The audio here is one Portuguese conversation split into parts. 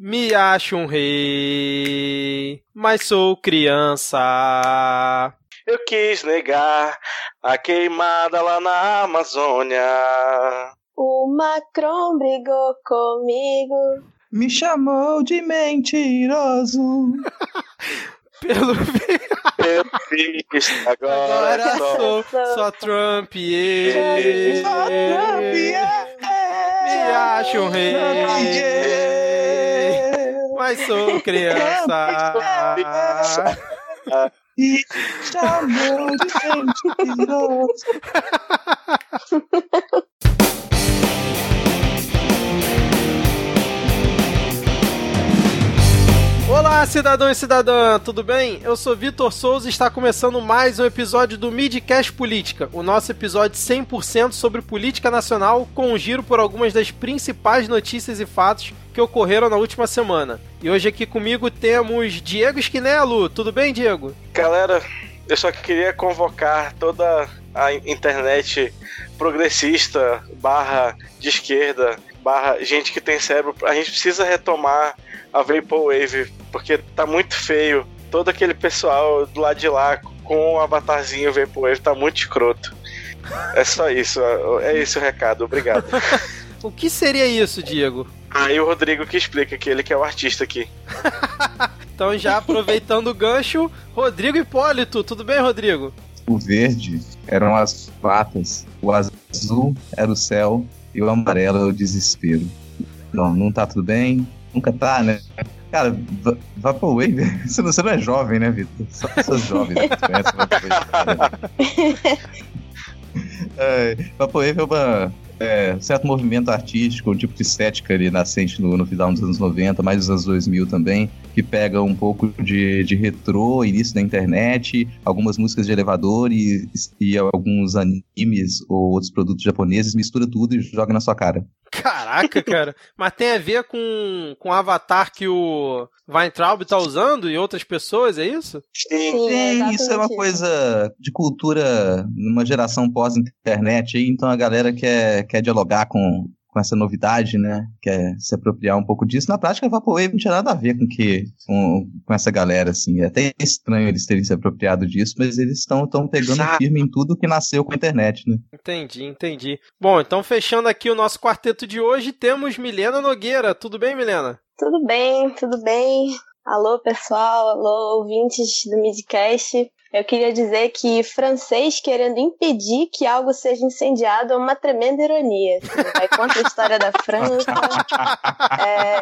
Me acho um rei, mas sou criança. Eu quis negar a queimada lá na Amazônia. O Macron brigou comigo. Me chamou de mentiroso. Pelo fiz, agora, Agora só. sou só Trump e Só Trump, Me acho um rei, mas sou criança. E chamou de mentiroso. Olá, cidadão e cidadã, tudo bem? Eu sou Vitor Souza e está começando mais um episódio do Midcast Política, o nosso episódio 100% sobre política nacional, com um giro por algumas das principais notícias e fatos que ocorreram na última semana. E hoje aqui comigo temos Diego Esquinelo. Tudo bem, Diego? Galera, eu só queria convocar toda a internet progressista, barra de esquerda, barra gente que tem cérebro. A gente precisa retomar a Vaporwave, porque tá muito feio. Todo aquele pessoal do lado de lá com o avatarzinho Vaporwave tá muito escroto. É só isso, é esse o recado, obrigado. O que seria isso, Diego? Aí o Rodrigo que explica que ele que é o artista aqui. Então, já aproveitando o gancho, Rodrigo Hipólito. Tudo bem, Rodrigo? O verde eram as patas, o azul era o céu e o amarelo é o desespero. Não, não tá tudo bem? Nunca tá, né? Cara, Va- Vaporwave, você não, você não é jovem, né, Vitor? Só pessoas jovens que conhecem Vaporwave. É, Vaporwave é uma, é, certo movimento artístico, um tipo de estética ali nascente no, no final dos anos 90, mais dos anos 2000 também, que pega um pouco de, de retrô, início da internet, algumas músicas de elevador e, e alguns animes ou outros produtos japoneses, mistura tudo e joga na sua cara. Caraca, cara. Mas tem a ver com, com o avatar que o Weintraub tá usando e outras pessoas, é isso? Sim. Sim, Sim, isso é uma coisa de cultura numa geração pós-internet aí, então a galera quer, quer dialogar com, com essa novidade, né? Quer se apropriar um pouco disso. Na prática, a Vaporwave não tinha nada a ver com, que, com, com essa galera, assim. É até estranho eles terem se apropriado disso, mas eles estão pegando Exato. firme em tudo que nasceu com a internet, né? Entendi, entendi. Bom, então fechando aqui o nosso quarteto de hoje, temos Milena Nogueira. Tudo bem, Milena? Tudo bem, tudo bem. Alô, pessoal, alô, ouvintes do Midcast. Eu queria dizer que francês querendo impedir que algo seja incendiado é uma tremenda ironia. Assim, vai contra a história da França. É,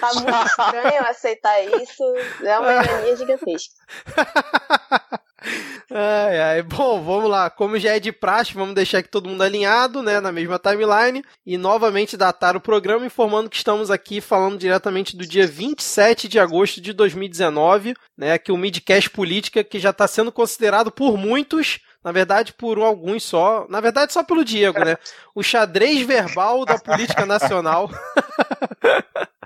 tá muito estranho aceitar isso. É uma ironia gigantesca. Ai, ai. Bom, vamos lá. Como já é de praxe, vamos deixar aqui todo mundo alinhado, né, na mesma timeline e novamente datar o programa informando que estamos aqui falando diretamente do dia 27 de agosto de 2019, né, que o Midcast Política que já está sendo considerado por muitos na verdade, por alguns só. Na verdade, só pelo Diego, né? O xadrez verbal da política nacional.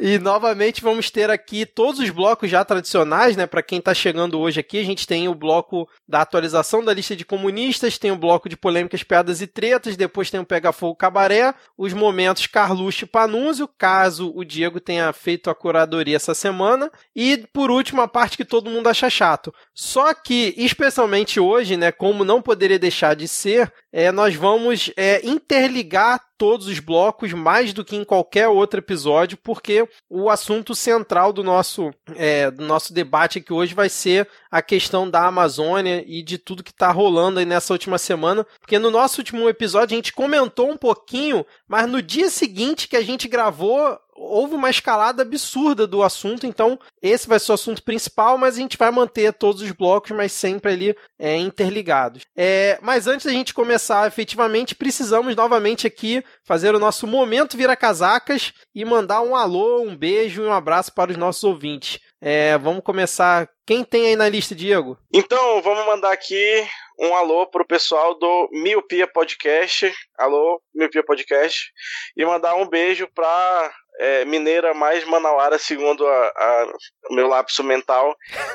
E novamente vamos ter aqui todos os blocos já tradicionais, né? Para quem está chegando hoje aqui, a gente tem o bloco da atualização da lista de comunistas, tem o bloco de polêmicas, piadas e tretas, depois tem o Pega Fogo Cabaré, os momentos Carluxo e Panúzio, caso o Diego tenha feito a curadoria essa semana, e por último a parte que todo mundo acha chato. Só que, especialmente hoje, né? Como não poderia deixar de ser, é, nós vamos é, interligar todos os blocos mais do que em qualquer outro episódio, porque o assunto central do nosso, é, do nosso debate aqui hoje vai ser a questão da Amazônia e de tudo que está rolando aí nessa última semana. Porque no nosso último episódio a gente comentou um pouquinho, mas no dia seguinte que a gente gravou, houve uma escalada absurda do assunto, então esse vai ser o assunto principal, mas a gente vai manter todos os blocos, mas sempre ali é, interligados. É, mas antes da gente começar efetivamente, precisamos novamente aqui fazer o nosso momento vira casacas e mandar um alô, um beijo e um abraço para os nossos ouvintes. É, vamos começar. Quem tem aí na lista, Diego? Então, vamos mandar aqui um alô pro pessoal do Miopia Podcast. Alô, Miopia Podcast. E mandar um beijo pra é, mineira mais manauara, segundo a, a- o meu lapso mental,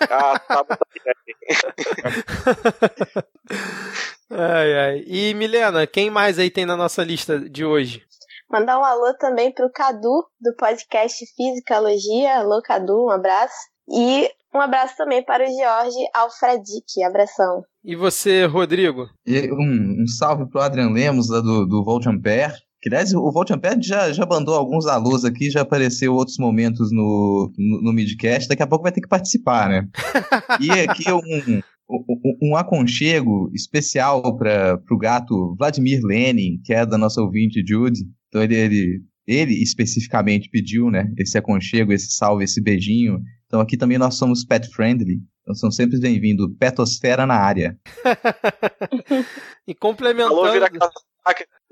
a Tabata ai, ai. E Milena, quem mais aí tem na nossa lista de hoje? Mandar um alô também pro Cadu, do podcast Fisicalogia. Alô, Cadu, um abraço. E um abraço também para o Jorge Alfredic. Abração. E você, Rodrigo? E um, um salve pro Adrian Lemos, lá do, do Volt Ampere. Que, aliás, o Volt Ampere já, já mandou alguns alôs aqui, já apareceu outros momentos no, no, no Midcast. Daqui a pouco vai ter que participar, né? e aqui um, um, um aconchego especial para o gato Vladimir Lenin, que é da nossa ouvinte Jude. Então ele, ele, ele especificamente pediu, né? Esse aconchego, esse salve, esse beijinho. Então aqui também nós somos pet friendly. Então são sempre bem-vindos. Petosfera na área. e complementando. Alô, vira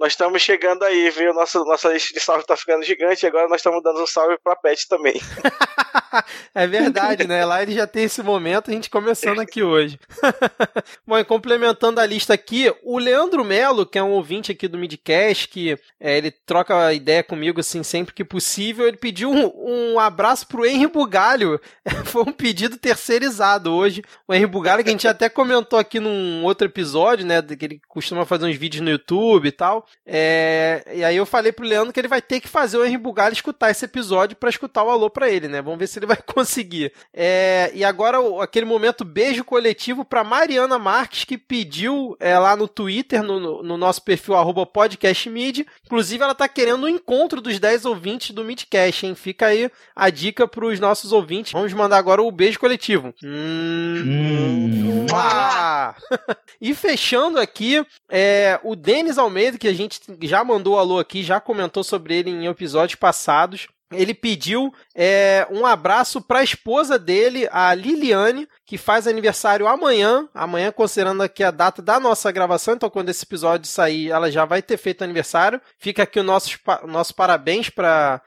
nós estamos chegando aí, viu? Nossa, nossa lista de salve tá ficando gigante e agora nós estamos dando um salve pra Pet também. é verdade, né? Lá ele já tem esse momento, a gente começando aqui hoje. Bom, e complementando a lista aqui, o Leandro Melo, que é um ouvinte aqui do Midcast, que é, ele troca ideia comigo assim sempre que possível, ele pediu um, um abraço pro Henry Bugalho. Foi um pedido terceirizado hoje. O Henry Bugalho, que a gente até comentou aqui num outro episódio, né? Que ele costuma fazer uns vídeos no YouTube e tal. É, e aí eu falei pro Leandro que ele vai ter que fazer o Henry Bugalho escutar esse episódio para escutar o alô para ele, né? Vamos ver se ele vai conseguir. É, e agora aquele momento beijo coletivo para Mariana Marques que pediu é, lá no Twitter, no, no nosso perfil podcastmid. Inclusive ela tá querendo o um encontro dos 10 ouvintes do Midcast, hein? Fica aí a dica pros nossos ouvintes. Vamos mandar agora o beijo coletivo. Hum, hum. Ah. e fechando aqui, é, o Denis Almeida, que a gente já mandou alô aqui, já comentou sobre ele em episódios passados ele pediu é, um abraço para a esposa dele, a Liliane, que faz aniversário amanhã. Amanhã, considerando aqui a data da nossa gravação, então quando esse episódio sair, ela já vai ter feito aniversário. Fica aqui o nosso, nosso parabéns para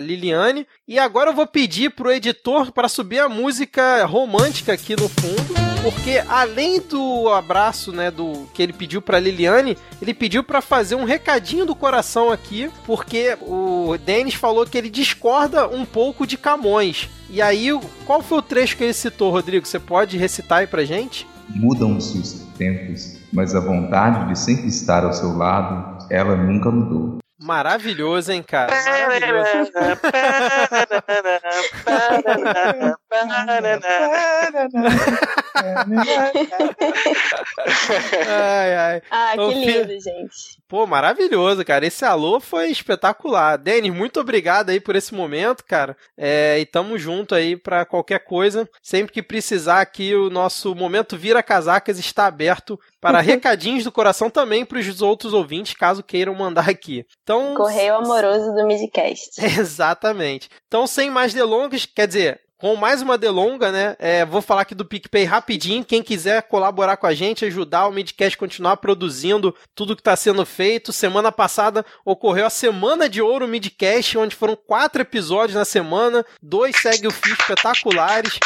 Liliane. E agora eu vou pedir pro editor para subir a música romântica aqui no fundo porque além do abraço, né, do que ele pediu para Liliane, ele pediu para fazer um recadinho do coração aqui, porque o Denis falou que ele discorda um pouco de Camões. E aí, qual foi o trecho que ele citou, Rodrigo? Você pode recitar aí pra gente? Mudam-se os tempos, mas a vontade de sempre estar ao seu lado, ela nunca mudou. Maravilhoso, hein, cara? Maravilhoso. ai, ai. Ah, que lindo, gente. Pô, maravilhoso, cara. Esse alô foi espetacular. Denis, muito obrigado aí por esse momento, cara. É, e tamo junto aí para qualquer coisa. Sempre que precisar aqui, o nosso momento Vira Casacas está aberto para recadinhos do coração também para os outros ouvintes, caso queiram mandar aqui. Então, Correio amoroso do Midcast. Exatamente. Então, sem mais delongas, quer dizer, com mais uma delonga, né? É, vou falar aqui do PicPay rapidinho. Quem quiser colaborar com a gente, ajudar o Midcast continuar produzindo tudo que está sendo feito. Semana passada ocorreu a Semana de Ouro Midcast, onde foram quatro episódios na semana, dois segue o fio espetaculares.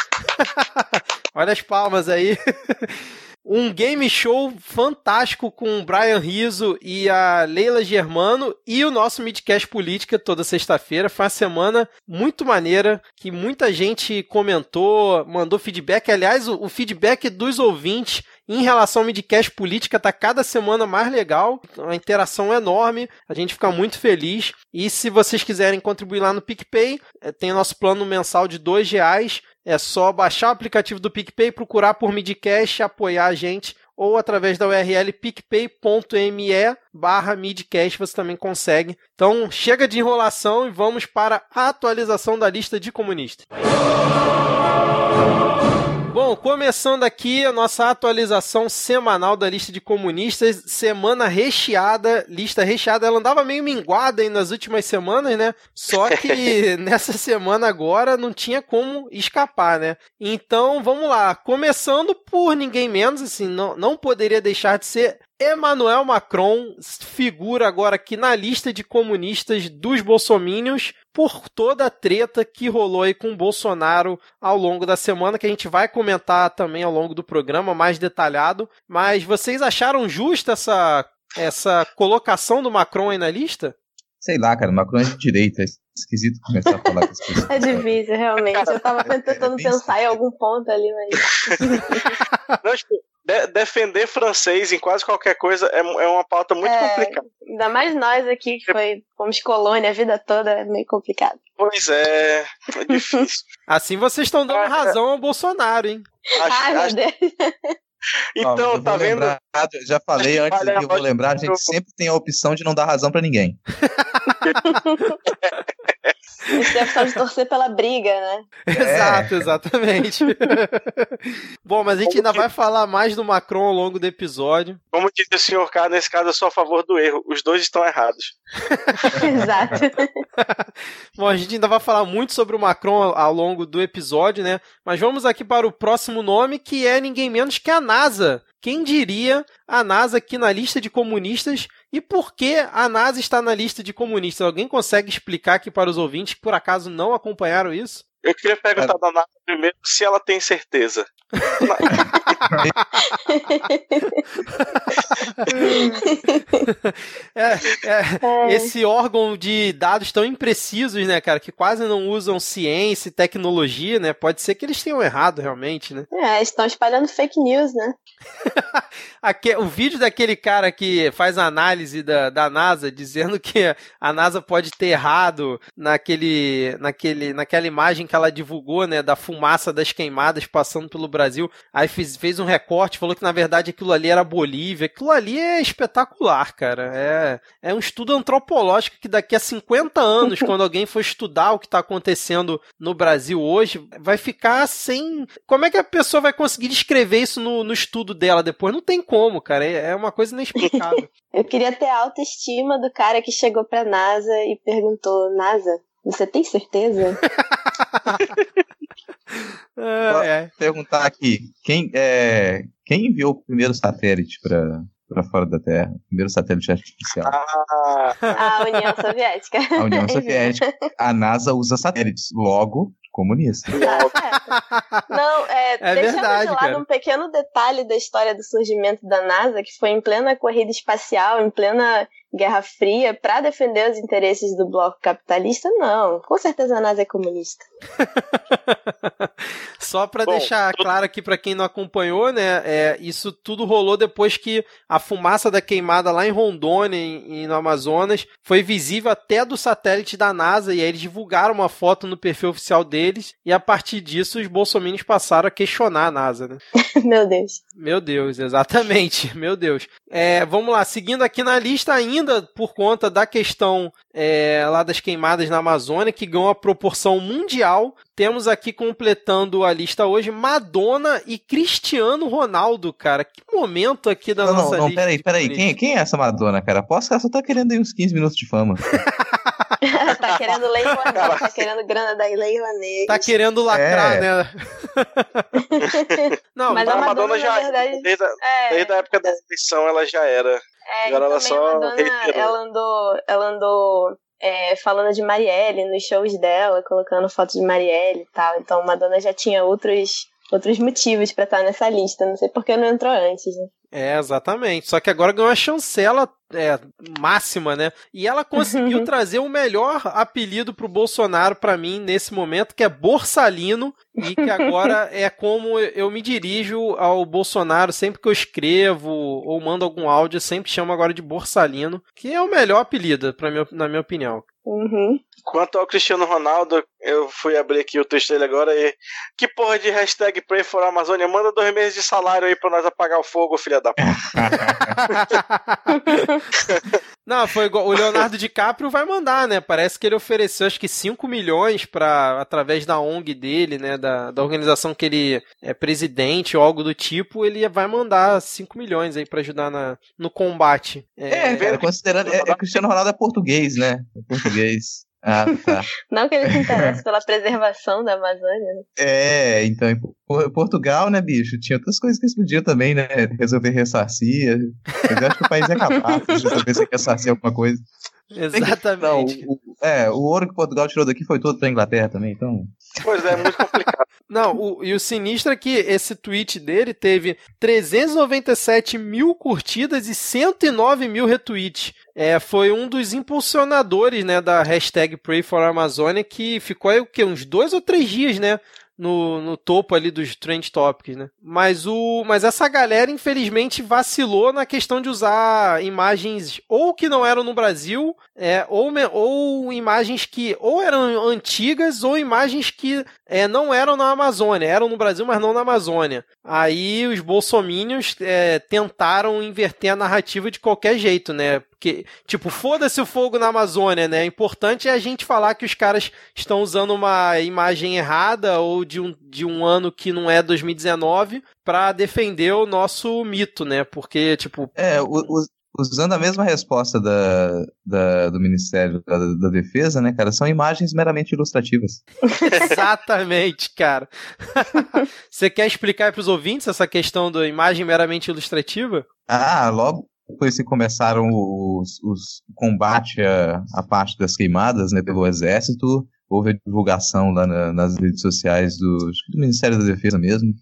Olha as palmas aí. um game show fantástico com o Brian Rizzo e a Leila Germano e o nosso Midcast Política toda sexta-feira. Foi uma semana muito maneira, que muita gente comentou, mandou feedback. Aliás, o, feedback dos ouvintes em relação ao Midcast Política, tá cada semana mais legal, a interação é enorme, a gente fica muito feliz. E se vocês quiserem contribuir lá no PicPay, eh, tem nosso plano mensal de dois reais. É só baixar o aplicativo do PicPay, procurar por Midcast, apoiar a gente ou através da URL picpay.me barra midcast você também consegue. Então chega de enrolação e vamos para a atualização da lista de comunistas. Bom, começando aqui a nossa atualização semanal da lista de comunistas, semana recheada, lista recheada, ela andava meio minguada aí nas últimas semanas, né? Só que nessa semana agora não tinha como escapar, né? Então, vamos lá, começando por ninguém menos, assim, não, não poderia deixar de ser Emmanuel Macron figura agora aqui na lista de comunistas dos bolsomínios por toda a treta que rolou aí com o Bolsonaro ao longo da semana, que a gente vai comentar também ao longo do programa mais detalhado. Mas vocês acharam justa essa, essa colocação do Macron aí na lista? Sei lá, cara, Macron é de direita, é esquisito começar a falar com as pessoas. É difícil, realmente. Eu tava tentando é, pensar em algum ponto ali, mas. Não, tipo, de- defender francês em quase qualquer coisa é, é uma pauta muito É. complicada. Ainda mais nós aqui, que foi, fomos colônia a vida toda, é meio complicado. Pois é, é difícil. Assim vocês estão dando Ah, razão ao Bolsonaro, hein? Acho- Ai, meu acho- Deus. Então, tá vendo? lembrar, eu já falei antes Olha, eu vou lembrar, a eu- gente sempre tem a opção de não dar razão pra ninguém. A gente tem a opção de torcer pela briga, né? Exato, exatamente. Bom, mas a gente ainda vai falar mais do Macron ao longo do episódio. Como diz o senhor K, nesse caso eu sou a favor do erro. Os dois estão errados. Exato. Bom, a gente ainda vai falar muito sobre o Macron ao ao longo do episódio, né? Mas vamos aqui para o próximo nome, que é ninguém menos que a NASA. Quem diria a NASA aqui na lista de comunistas e por que a NASA está na lista de comunistas? Alguém consegue explicar aqui para os ouvintes que por acaso não acompanharam isso? Eu queria perguntar da Nata primeiro se ela tem certeza. É, é, esse órgão de dados tão imprecisos, né, cara, que quase não usam ciência e tecnologia, né? Pode ser que eles tenham errado realmente, né? É, estão espalhando fake news, né? Aque- o vídeo daquele cara que faz a análise da, da NASA dizendo que a NASA pode ter errado naquele, naquele, naquela imagem que ela divulgou, né, da fumaça das queimadas passando pelo Brasil. Aí fez, fez um recorte, falou que na verdade aquilo ali era Bolívia. Aquilo ali é espetacular, cara. É, é um estudo antropológico que daqui a 50 anos, quando alguém for estudar o que está acontecendo no Brasil hoje, vai ficar sem. Como é que a pessoa vai conseguir descrever isso no, no estudo dela depois? Não tem como, cara. É, é uma coisa inexplicável. Eu queria ter a autoestima do cara que chegou pra NASA e perguntou: NASA, você tem certeza? É, é. Perguntar aqui, quem, é, quem enviou o primeiro satélite pra, pra fora da Terra? O primeiro satélite artificial? Ah, A União Soviética. A União Soviética. A NASA usa satélites, logo comunista. Certo. Não, é, É deixando verdade, de lado cara. um pequeno detalhe da história do surgimento da NASA, que foi em plena corrida espacial, em plena Guerra Fria, para defender os interesses do bloco capitalista, não. Com certeza a NASA é comunista. Só pra Bom, deixar claro aqui pra quem não acompanhou, né? É, isso tudo rolou depois que a fumaça da queimada lá em Rondônia, em, em- no Amazonas, foi visível até do satélite da NASA e aí eles divulgaram uma foto no perfil oficial deles e a partir disso os bolsominions passaram a questionar a NASA, né? Meu Deus. Meu Deus, exatamente. Meu Deus. É, vamos lá, seguindo aqui na lista, ainda por conta da questão é, lá das queimadas na Amazônia, que ganhou a proporção mundial, temos aqui completando a lista hoje Madonna e Cristiano Ronaldo, cara. Que momento aqui da Não, não, nossa não, lista. peraí, peraí. Quem, quem é essa Madonna, cara? Posso que ela só tá querendo aí uns 15 minutos de fama. tá querendo Lei Rouanet, tá querendo grana da Lei Rouanet. Tá querendo lacrar, É. né? não, Mas a Madonna Madonna, já, verdade, desde, a, É, desde a época da eleição, ela já era. É, Agora e ela só a Madonna, ela andou, ela andou é, falando de Marielle nos shows dela, colocando fotos de Marielle e tal. Então Madonna já tinha outros, outros motivos pra estar nessa lista. Não sei por que não entrou antes, né? É, exatamente. Só que agora ganhou a chancela é, máxima, né? E ela conseguiu trazer o melhor apelido pro Bolsonaro pra mim nesse momento, que é Borsalino, e que agora é como eu me dirijo ao Bolsonaro sempre que eu escrevo ou mando algum áudio, eu sempre chamo agora de Borsalino, que é o melhor apelido, pra minha, na minha opinião. Uhum. Quanto ao Cristiano Ronaldo, eu fui abrir aqui o texto dele agora e. Que porra de hashtag Pray for Amazônia? Manda dois meses de salário aí pra nós apagar o fogo, filha da puta. Não, foi igual. O Leonardo DiCaprio vai mandar, né? Parece que ele ofereceu acho que 5 milhões para através da ONG dele, né? Da, da organização que ele é presidente ou algo do tipo, ele vai mandar 5 milhões aí para ajudar na, no combate. É, cara, considerando. É, é, Cristiano Ronaldo é português, né? É português. Ah, tá. Não que ele se interesse pela preservação da Amazônia. né? É, então, em Portugal, né, bicho? Tinha outras coisas que eles podiam também, né? Resolver ressarcir. Mas eu acho que o país é capaz de resolver se ressarcir alguma coisa. Não, Exatamente. o, é, o ouro que Portugal tirou daqui foi todo pra Inglaterra também, então. Pois é, é muito complicado. Não, o- e o sinistro é que esse tweet dele teve 397 mil curtidas e 109 mil retweets. É, foi um dos impulsionadores né, da hashtag Pray for Amazônia que ficou aí o quê? Uns dois ou três dias, né? No, no topo ali dos trend topics, né? Mas, o, mas essa galera, infelizmente, vacilou na questão de usar imagens ou que não eram no Brasil, é, ou, ou imagens que ou eram antigas ou imagens que é, não eram na Amazônia, eram no Brasil, mas não na Amazônia. Aí os bolsomínios é, tentaram inverter a narrativa de qualquer jeito, né? Porque, tipo, foda-se o fogo na Amazônia, né? O importante é a gente falar que os caras estão usando uma imagem errada ou de um, de um ano que não é 2019 para defender o nosso mito, né? Porque, tipo. É, o, usando a mesma resposta da, da do Ministério da, da, Defesa, né, cara, são imagens meramente ilustrativas. Exatamente, cara. Você quer explicar para os ouvintes essa questão da imagem meramente ilustrativa? Ah, logo depois que começaram os, os combate parte das queimadas, né, pelo exército, houve a divulgação lá na, nas redes sociais do, do Ministério da Defesa mesmo,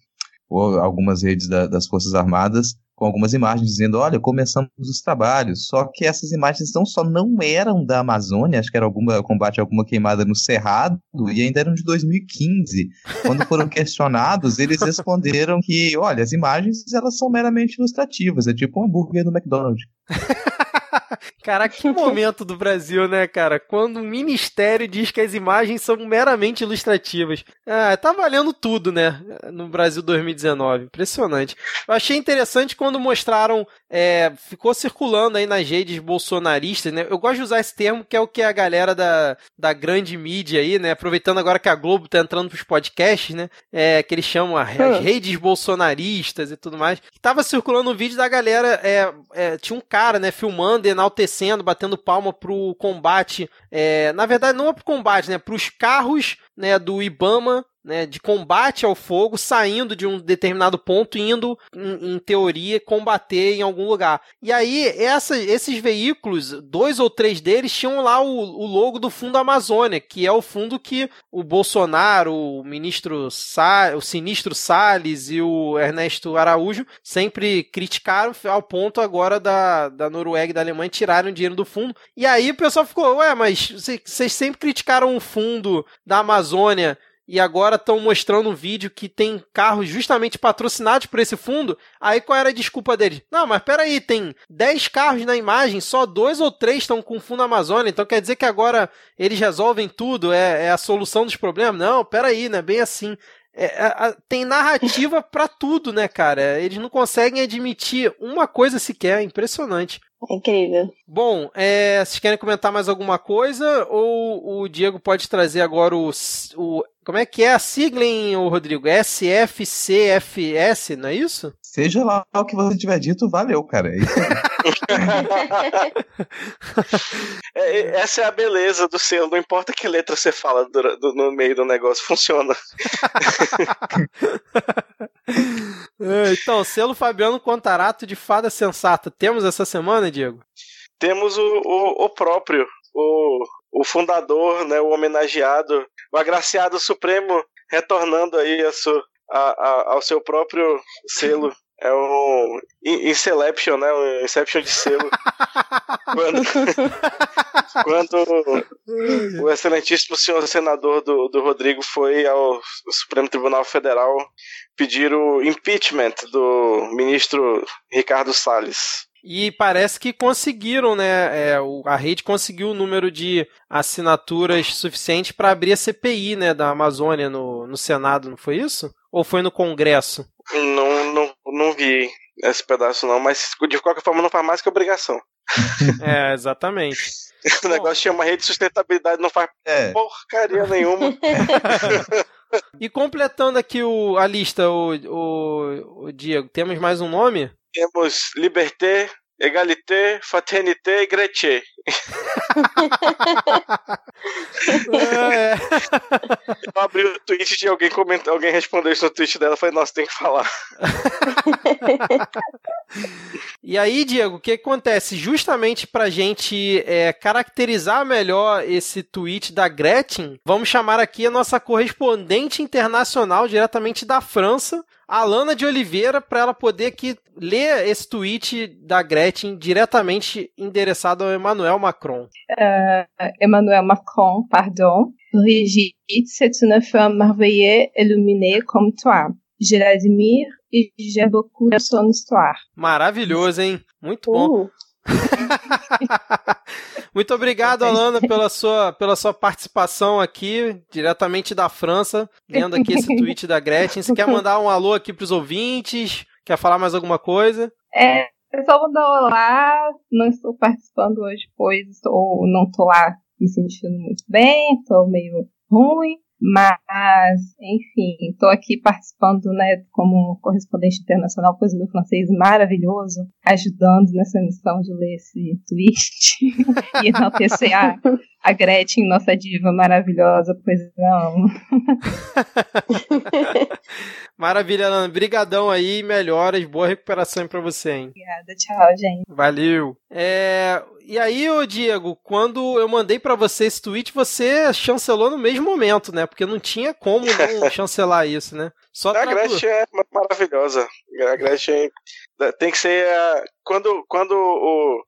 ou algumas redes da, das Forças Armadas, com algumas imagens dizendo, olha, começamos os trabalhos. Só que essas imagens não só não eram da Amazônia, acho que era alguma combate alguma queimada no Cerrado, e ainda eram de 2015. Quando foram questionados, eles responderam que, olha, as imagens elas são meramente ilustrativas, é tipo um hambúrguer do McDonald's. cara, que momento do Brasil, né, cara? Quando o ministério diz que as imagens são meramente ilustrativas. Ah, tá valendo tudo, né? No Brasil 2019. Impressionante. Eu achei interessante quando mostraram. É, ficou circulando aí nas redes bolsonaristas, né? Eu gosto de usar esse termo que é o que a galera da, da grande mídia aí, né? Aproveitando agora que a Globo tá entrando pros podcasts, né? É, que eles chamam as hum. redes bolsonaristas e tudo mais. Tava circulando um vídeo da galera. É, é, tinha um cara, né? Filmando, enaltecendo, batendo palma pro combate. É, na verdade, não é pro combate, né? Pros carros né, do Ibama né, de combate ao fogo, saindo de um determinado ponto, indo, em, em teoria, combater em algum lugar. E aí, essa, esses veículos, dois ou três deles, tinham lá o, o, logo do Fundo Amazônia, que é o fundo que o Bolsonaro, o ministro Sa o sinistro Salles e o Ernesto Araújo sempre criticaram, ao ponto agora da, da Noruega e da Alemanha tirarem dinheiro do fundo. E aí o pessoal ficou, ué, mas vocês sempre criticaram o fundo da Amazônia e agora estão mostrando um vídeo que tem carros justamente patrocinados por esse fundo. Aí qual era a desculpa deles? Não, mas peraí, tem 10 carros na imagem, só dois ou três estão com fundo Amazônia, então quer dizer que agora eles resolvem tudo, é, é a solução dos problemas? Não, peraí, não é bem assim. É, a, tem narrativa para tudo, né, cara? Eles não conseguem admitir uma coisa sequer, é impressionante. É incrível. Bom, é, vocês querem comentar mais alguma coisa? Ou o Diego pode trazer agora o, o como é que é a sigla, hein, Rodrigo? SFCFS, não é isso? Seja lá o que você tiver dito, valeu, cara. É isso é, é, essa é a beleza do selo. Não importa que letra você fala do, do, no meio do negócio, funciona. É, então, selo Fabiano Contarato de Fada Sensata. Temos essa semana, Diego? Temos o, o, o próprio, o, o fundador, né, o homenageado, o agraciado supremo, retornando aí a su, a, a, ao seu próprio selo. É um Inception, né? Um Inception de selo. quando, quando o excelentíssimo senhor senador do, do Rodrigo foi ao Supremo Tribunal Federal pedir o impeachment do ministro Ricardo Salles. E parece que conseguiram, né? É, a rede conseguiu o número de assinaturas suficiente para abrir a CPI, né, da Amazônia no, no Senado, não foi isso? Ou foi no Congresso? Não, não, não vi esse pedaço não, mas de qualquer forma não faz mais que obrigação. é, exatamente. o negócio chama rede de sustentabilidade, não faz é. porcaria nenhuma. e completando aqui o, a lista, o, o, o Diego, temos mais um nome? Temos Liberté, Egalité, Fraternité e Gretchen. é. Eu abri o tweet de alguém comentar, alguém respondeu isso no tweet dela, falei, nossa, tem que falar. e aí, Diego, o que acontece? Justamente pra gente é, caracterizar melhor esse tweet da Gretchen, vamos chamar aqui a nossa correspondente internacional diretamente da França, Alana de Oliveira, para ela poder aqui ler esse tweet da Gretchen diretamente endereçado ao Emmanuel Macron. Uh, Emmanuel Macron, pardon. Brigitte, c'est une femme merveilleuse, illuminée comme toi. Je l'admire et j'aime beaucoup son histoire. Maravilhoso, hein? Muito bom. Muito obrigado, Alana, pela sua, pela sua participação aqui, diretamente da França, lendo aqui esse tweet da Gretchen. Você quer mandar um alô aqui para os ouvintes? Quer falar mais alguma coisa? É, eu só vou dar olá. Não estou participando hoje, pois estou, não estou lá me sentindo muito bem, estou meio ruim. Mas, enfim, estou aqui participando, né, como correspondente internacional, pois o meu francês maravilhoso, ajudando nessa missão de ler esse tweet e enaltecer a, a Gretchen, nossa diva maravilhosa, pois não. Maravilha, Ana. Brigadão aí, melhoras, boa recuperação para você, hein? Obrigada, tchau, gente. Valeu. É... E aí, ô Diego, quando eu mandei para você esse tweet, você chancelou no mesmo momento, né? Porque não tinha como não chancelar isso, né? Só a Gretchen é maravilhosa. A Gretchen tem que ser. Quando, quando o,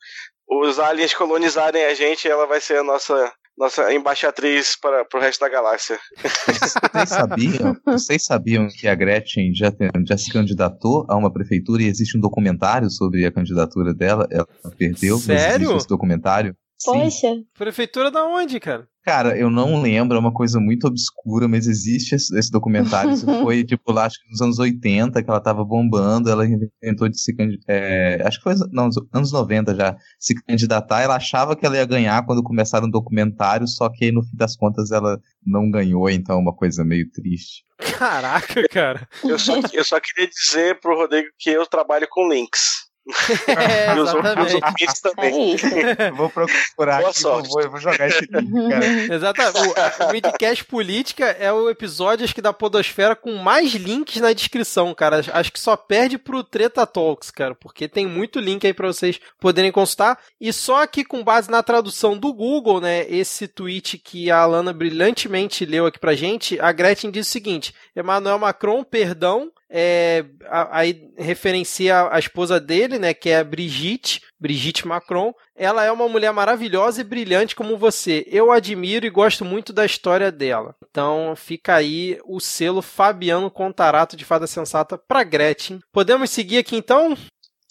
os aliens colonizarem a gente, ela vai ser a nossa nossa embaixatriz para, para o resto da galáxia. Vocês sabiam, vocês sabiam que a Gretchen já, tem, já se candidatou a uma prefeitura e existe um documentário sobre a candidatura dela? Ela perdeu, Sério? esse documentário. Poxa. Prefeitura da onde, cara? Cara, eu não lembro, é uma coisa muito obscura, mas existe esse, documentário. Isso foi, tipo, lá, acho que nos anos 80, que ela tava bombando, ela inventou de se candidatar. É, acho que foi não, anos 90 já, se candidatar. Ela achava que ela ia ganhar quando começaram o documentário, só que aí, no fim das contas ela não ganhou, então é uma coisa meio triste. Caraca, cara. Eu só, eu só queria dizer pro Rodrigo que eu trabalho com links. É, exatamente. Os também. É vou procurar Boa aqui, sorte. Vou, vou jogar esse link, cara. Exatamente. O, o Midcast Política é o episódio acho que da Podosfera com mais links na descrição, cara. Acho que só perde pro Treta Talks, cara, porque tem muito link aí para vocês poderem consultar. E só aqui com base na tradução do Google, né, esse tweet que a Alana brilhantemente leu aqui pra gente, a Gretchen diz o seguinte: Emmanuel Macron, perdão, é, aí referencia a esposa dele, né, que é a Brigitte, Brigitte Macron. Ela é uma mulher maravilhosa e brilhante como você. Eu admiro e gosto muito da história dela. Então fica aí o selo Fabiano Contarato de Fada Sensata para Gretchen. Podemos seguir aqui então?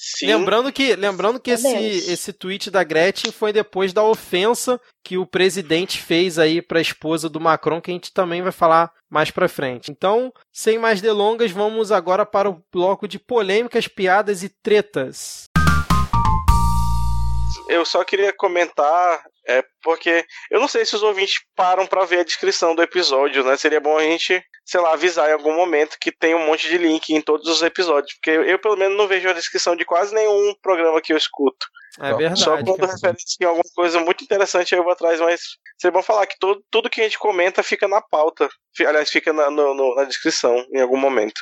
Sim. Lembrando que, lembrando que esse, esse tweet da Gretchen foi depois da ofensa que o presidente fez aí para a esposa do Macron, que a gente também vai falar mais para frente. Então, sem mais delongas, vamos agora para o bloco de polêmicas, piadas e tretas. Eu só queria comentar é porque eu não sei se os ouvintes param para ver a descrição do episódio, né? Seria bom a gente, sei lá, avisar em algum momento que tem um monte de link em todos os episódios, porque eu, pelo menos não vejo a descrição de quase nenhum programa que eu escuto. É verdade. Só quando referência em alguma coisa muito interessante aí eu vou atrás, mas seria bom falar que todo, tudo que a gente comenta fica na pauta. Aliás, fica na, no, no, na descrição em algum momento.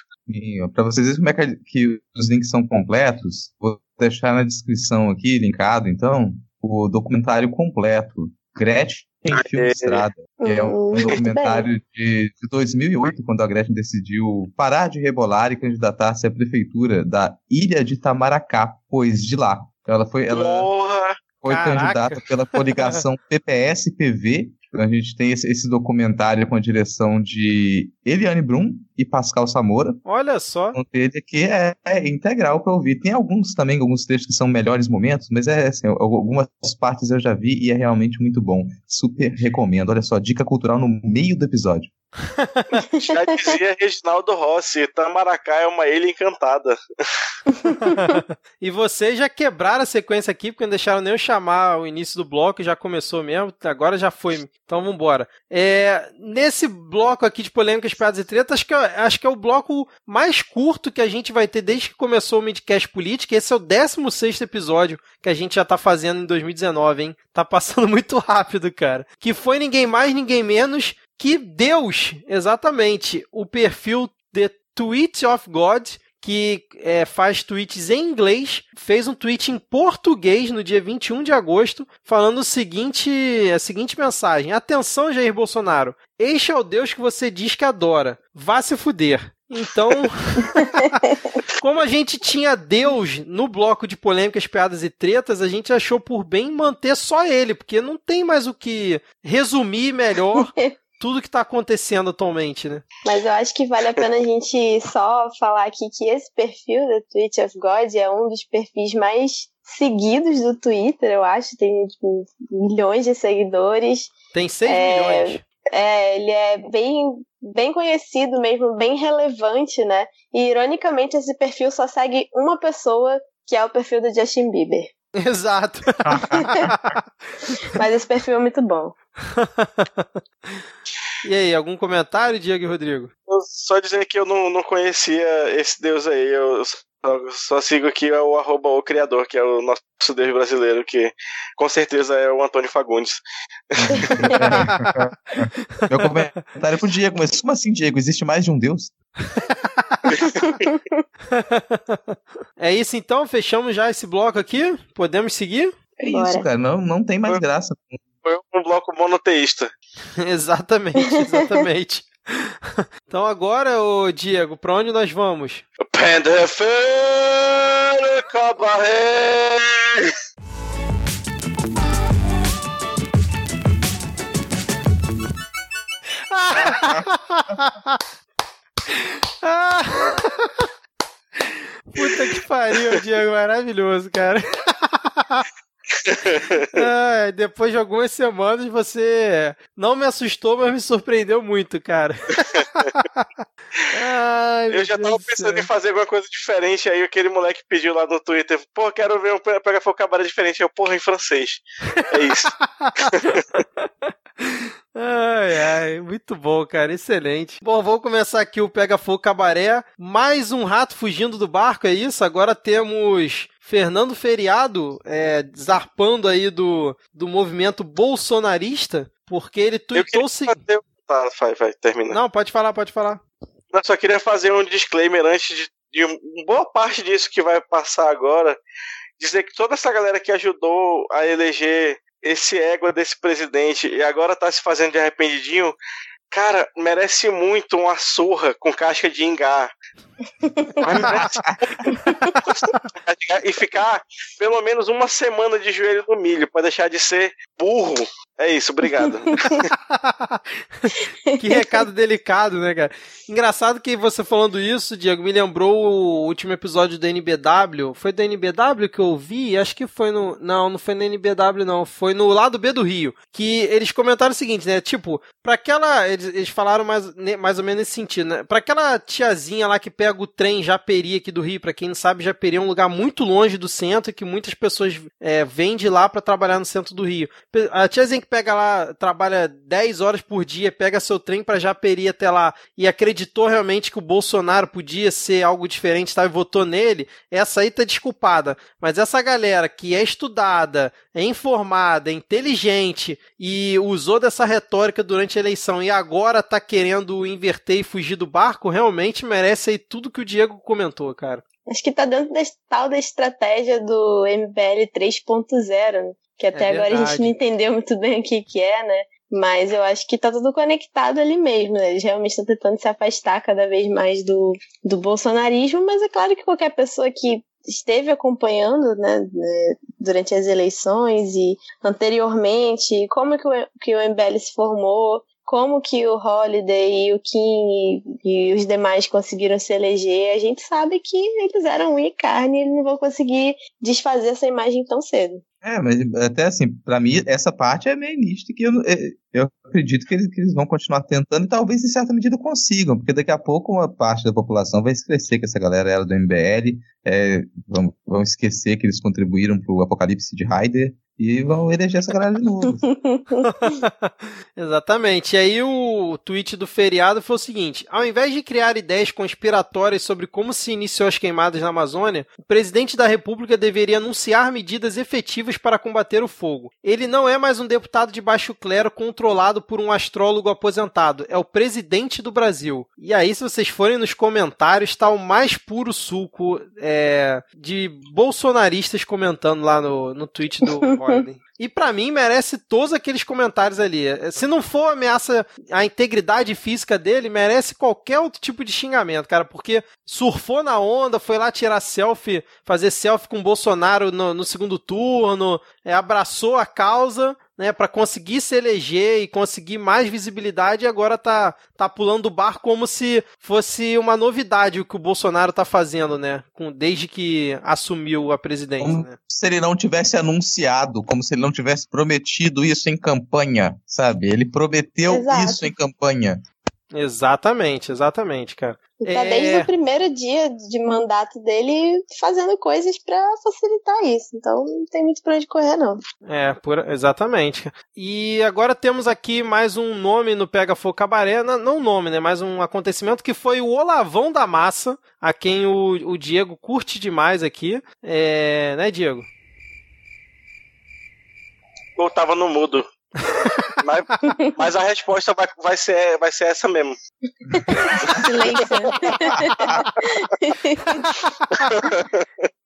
Para vocês verem como é que, que os links são completos, vou deixar na descrição aqui, linkado, então, o documentário completo, Gretchen Filmestrada, que é um, um documentário de, de 2008, quando a Gretchen decidiu parar de rebolar e candidatar-se à prefeitura da Ilha de Itamaracá, pois de lá. Ela foi, ela foi candidata pela coligação PPS-PV a gente tem esse, esse, documentário com a direção de Eliane Brum e Pascal Samora. Olha só. Um dele aqui é, é integral para ouvir. Tem alguns também, alguns trechos que são melhores momentos, mas é assim, algumas partes eu já vi e é realmente muito bom. Super recomendo. Olha só, dica cultural no meio do episódio. Já dizia Reginaldo Rossi, Tamaracá é uma ilha encantada. e vocês já quebraram a sequência aqui, porque não deixaram nem eu chamar o início do bloco, já começou mesmo, agora já foi. Então vambora. É, nesse bloco aqui de polêmicas, piadas e tretas, acho que, é, acho que é o bloco mais curto que a gente vai ter desde que começou o Midcast Política. Esse é o 16 episódio que a gente já tá fazendo em 2019, hein? Tá passando muito rápido, cara. Que foi ninguém mais, ninguém menos que Deus, exatamente, o perfil The Tweet of God, que é, faz tweets em inglês, fez um tweet em português no dia 21 de agosto, falando o seguinte, a seguinte mensagem: Atenção, Jair Bolsonaro. Este é o Deus que você diz que adora. Vá se fuder. Então, como a gente tinha Deus no bloco de polêmicas, piadas e tretas, a gente achou por bem manter só ele, porque não tem mais o que resumir melhor tudo que está acontecendo atualmente, né? Mas eu acho que vale a pena a gente só falar aqui que esse perfil da Twitch of God é um dos perfis mais seguidos do Twitter, eu acho. Tem tipo, milhões de seguidores. Tem 6 é, milhões. É, ele é bem, bem conhecido mesmo, bem relevante, né? E ironicamente esse perfil só segue uma pessoa, que é o perfil do Justin Bieber. Exato. Mas esse perfil é muito bom. e aí, algum comentário, Diego e Rodrigo? Só dizer que eu não, não conhecia esse deus aí. Eu só sigo aqui o arroba o criador, que é o nosso deus brasileiro, que com certeza é o Antônio Fagundes. Meu comentário pro Diego, mas como assim, Diego? Existe mais de um deus? é isso então, fechamos já esse bloco aqui? Podemos seguir? É isso, cara, não, não tem mais graça. Foi um bloco monoteísta. exatamente, exatamente. então agora, ô Diego, pra onde nós vamos? Pendefer Cabaré! Puta que pariu, Diego, maravilhoso, cara. Ah, depois de algumas semanas você não me assustou, mas me surpreendeu muito, cara. Ai, eu já tava pensando em fazer alguma coisa diferente. Aí aquele moleque pediu lá no Twitter: pô, quero ver um Pega Fogo Cabaré diferente. Eu, porra, em francês. É isso. Ai, ai, muito bom, cara, excelente. Bom, vamos começar aqui o Pega Fogo Cabaré. Mais um rato fugindo do barco, é isso? Agora temos Fernando Feriado é, zarpando aí do, do movimento bolsonarista, porque ele tweetou o seguinte. Tá, vai, vai, termina. Não, pode falar, pode falar. Eu só queria fazer um disclaimer antes de, de boa parte disso que vai passar agora. Dizer que toda essa galera que ajudou a eleger esse ego desse presidente e agora tá se fazendo de arrependidinho, cara, merece muito uma surra com casca de ingá. e ficar pelo menos uma semana de joelho no milho para deixar de ser burro. É isso, obrigado. que recado delicado, né, cara? Engraçado que você falando isso, Diego, me lembrou o último episódio do NBW. Foi do NBW que eu vi? Acho que foi no. Não, não foi no NBW, não. Foi no lado B do Rio. Que eles comentaram o seguinte, né? Tipo, pra aquela. Eles, falaram mais, mais ou menos nesse sentido, né? Pra aquela tiazinha lá que pega o trem Japeri aqui do Rio, pra quem não sabe, Japeri é um lugar muito longe do centro que muitas pessoas é, vêm de lá para trabalhar no centro do Rio. A tiazinha que pega lá, trabalha 10 horas por dia, pega seu trem para Japeri até lá e acreditou realmente que o Bolsonaro podia ser algo diferente, tá, e votou nele, essa aí tá desculpada. Mas essa galera que é estudada, é informada, é inteligente e usou dessa retórica durante a eleição e agora tá querendo inverter e fugir do barco, realmente merece aí tudo que o Diego comentou, cara. Acho que tá dentro da tal da estratégia do MBL 3.0, que até é agora a gente não entendeu muito bem o que, que é, né? Mas eu acho que tá tudo conectado ali mesmo, né? Eles realmente estão tentando se afastar cada vez mais do, do bolsonarismo, mas é claro que qualquer pessoa que esteve acompanhando né, né durante as eleições e anteriormente, como que o, que o MBL se formou, como que o Holiday e o Kim e, e, os demais conseguiram se eleger, a gente sabe que eles eram unha e carne e eles não vão conseguir desfazer essa imagem tão cedo. É, mas até assim, para mim, essa parte é meio nítida que eu, é, eu acredito que eles, que eles, vão continuar tentando e talvez em certa medida consigam, porque daqui a pouco uma parte da população vai esquecer que essa galera era do MBL, é, vão, vão esquecer que eles contribuíram para o apocalipse de Hyder e vão eleger essa galera de novo. Exatamente. E aí o tweet do feriado foi o seguinte: ao invés de criar ideias conspiratórias sobre como se iniciou as queimadas na Amazônia, o presidente da República deveria anunciar medidas efetivas para combater o fogo. Ele não é mais um deputado de baixo clero controlado por um astrólogo aposentado, é o presidente do Brasil. E aí, se vocês forem nos comentários, está o mais puro suco é, de bolsonaristas comentando lá no, no tweet do Biden. E para mim merece todos aqueles comentários ali. Se não for ameaça à integridade física dele, merece qualquer outro tipo de xingamento, cara, porque surfou na onda, foi lá tirar selfie, fazer selfie com o Bolsonaro no, no segundo turno, é, abraçou a causa, né, para conseguir se eleger e conseguir mais visibilidade, e agora tá, tá pulando o bar como se fosse uma novidade o que o Bolsonaro tá fazendo, né, com, desde que assumiu a presidência. Como né? se ele não tivesse anunciado, como se ele não tivesse prometido isso em campanha, sabe? Ele prometeu Exato. isso em campanha. Exatamente, exatamente, cara. E tá É. desde o primeiro dia de mandato dele fazendo coisas pra facilitar isso. Então não tem muito pra onde correr, não. É, por, exatamente. E agora temos aqui mais um nome no Pega Fogo Cabaré, não, não nome, né, mas um acontecimento que foi o Olavão da Massa, a quem o, o Diego curte demais aqui, é, né, Diego? Eu tava no mudo. mas, mas a resposta vai, vai, ser, vai ser essa mesmo. Silêncio.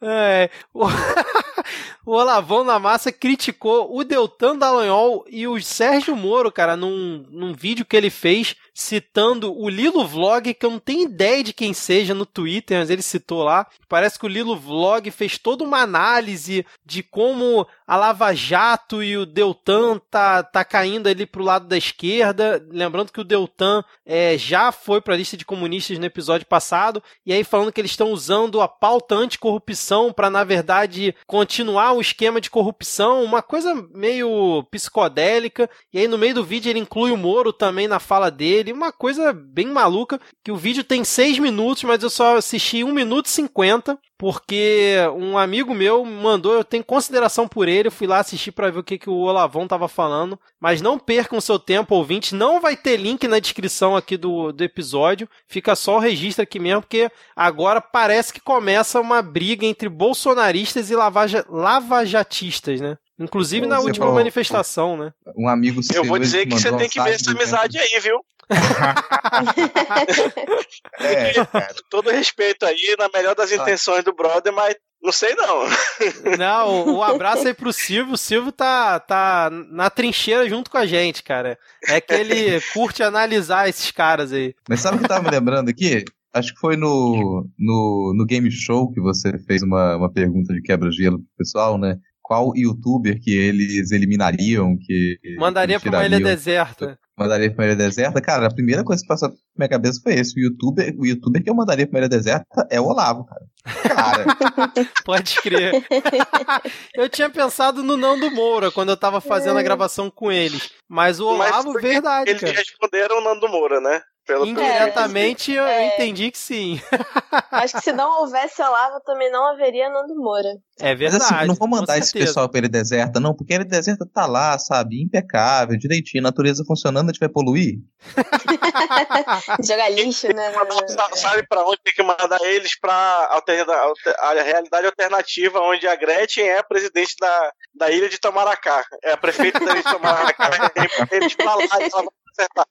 É, o, o Olavão da Massa criticou o Deltan Dallagnol e o Sérgio Moro, cara, num, num vídeo que ele fez citando o Lilo Vlog, que eu não tenho ideia de quem seja no Twitter, mas ele citou lá. Parece que o Lilo Vlog fez toda uma análise de como a Lava Jato e o Deltan tá, tá caindo ali pro lado da esquerda. Lembrando que o Deltan é, já foi pra lista de comunistas no episódio passado, e aí falando que eles estão usando a pauta anticorrupção para na verdade, continuar o esquema de corrupção, uma coisa meio psicodélica. E aí no meio do vídeo ele inclui o Moro também na fala dele, uma coisa bem maluca, que o vídeo tem 6 minutos, mas eu só assisti 1 minuto e 50, porque um amigo meu mandou, eu tenho consideração por ele, eu fui lá assistir para ver o que, que o Olavão tava falando, mas não percam seu tempo, ouvinte, não vai ter link na descrição aqui do, do episódio, fica só o registro aqui mesmo, porque agora parece que começa uma briga entre bolsonaristas e lavaja, lavajatistas, né? Inclusive na última falou- manifestação, né? Um amigo Eu vou seu dizer que você tem que ver essa amizade aí, viu? É, cara. Todo respeito aí, na melhor das intenções do brother, mas não sei não. Não, o, o abraço aí pro Silvio. O Silvio tá, tá na trincheira junto com a gente, cara. É que ele curte analisar esses caras aí. Mas sabe o que eu tava me lembrando aqui? Acho que foi no, no, no Game Show que você fez uma, uma pergunta de quebra-gelo pro pessoal, né? Qual youtuber que eles eliminariam, que Mandaria pra uma ilha deserta. Mandaria pra ilha deserta? Cara, a primeira coisa que passou na minha cabeça foi esse. O youtuber, o youtuber que eu mandaria pra ilha deserta é o Olavo, cara. Cara, Pode crer. eu tinha pensado no Nando Moura quando eu tava fazendo a gravação com eles. Mas o Mas Olavo, porque verdade, Eles cara. responderam o Nando Moura, né? Pelo Indiretamente eu É. entendi que sim. Acho que se não houvesse Olavo, também não haveria Nando Moura. É mas verdade. assim, não vou mandar esse pessoal pra ilha deserta, não, porque ilha deserta tá lá, sabe, impecável, direitinho, natureza funcionando, gente vai poluir. Jogar lixo, né? Sa- Sabe pra onde tem que mandar eles pra alterna- alter- a realidade alternativa, onde a Gretchen é a presidente da, da ilha de Tamaracá. É a prefeita da ilha de Tamaracá. Eles pra lá e ela vai acertar.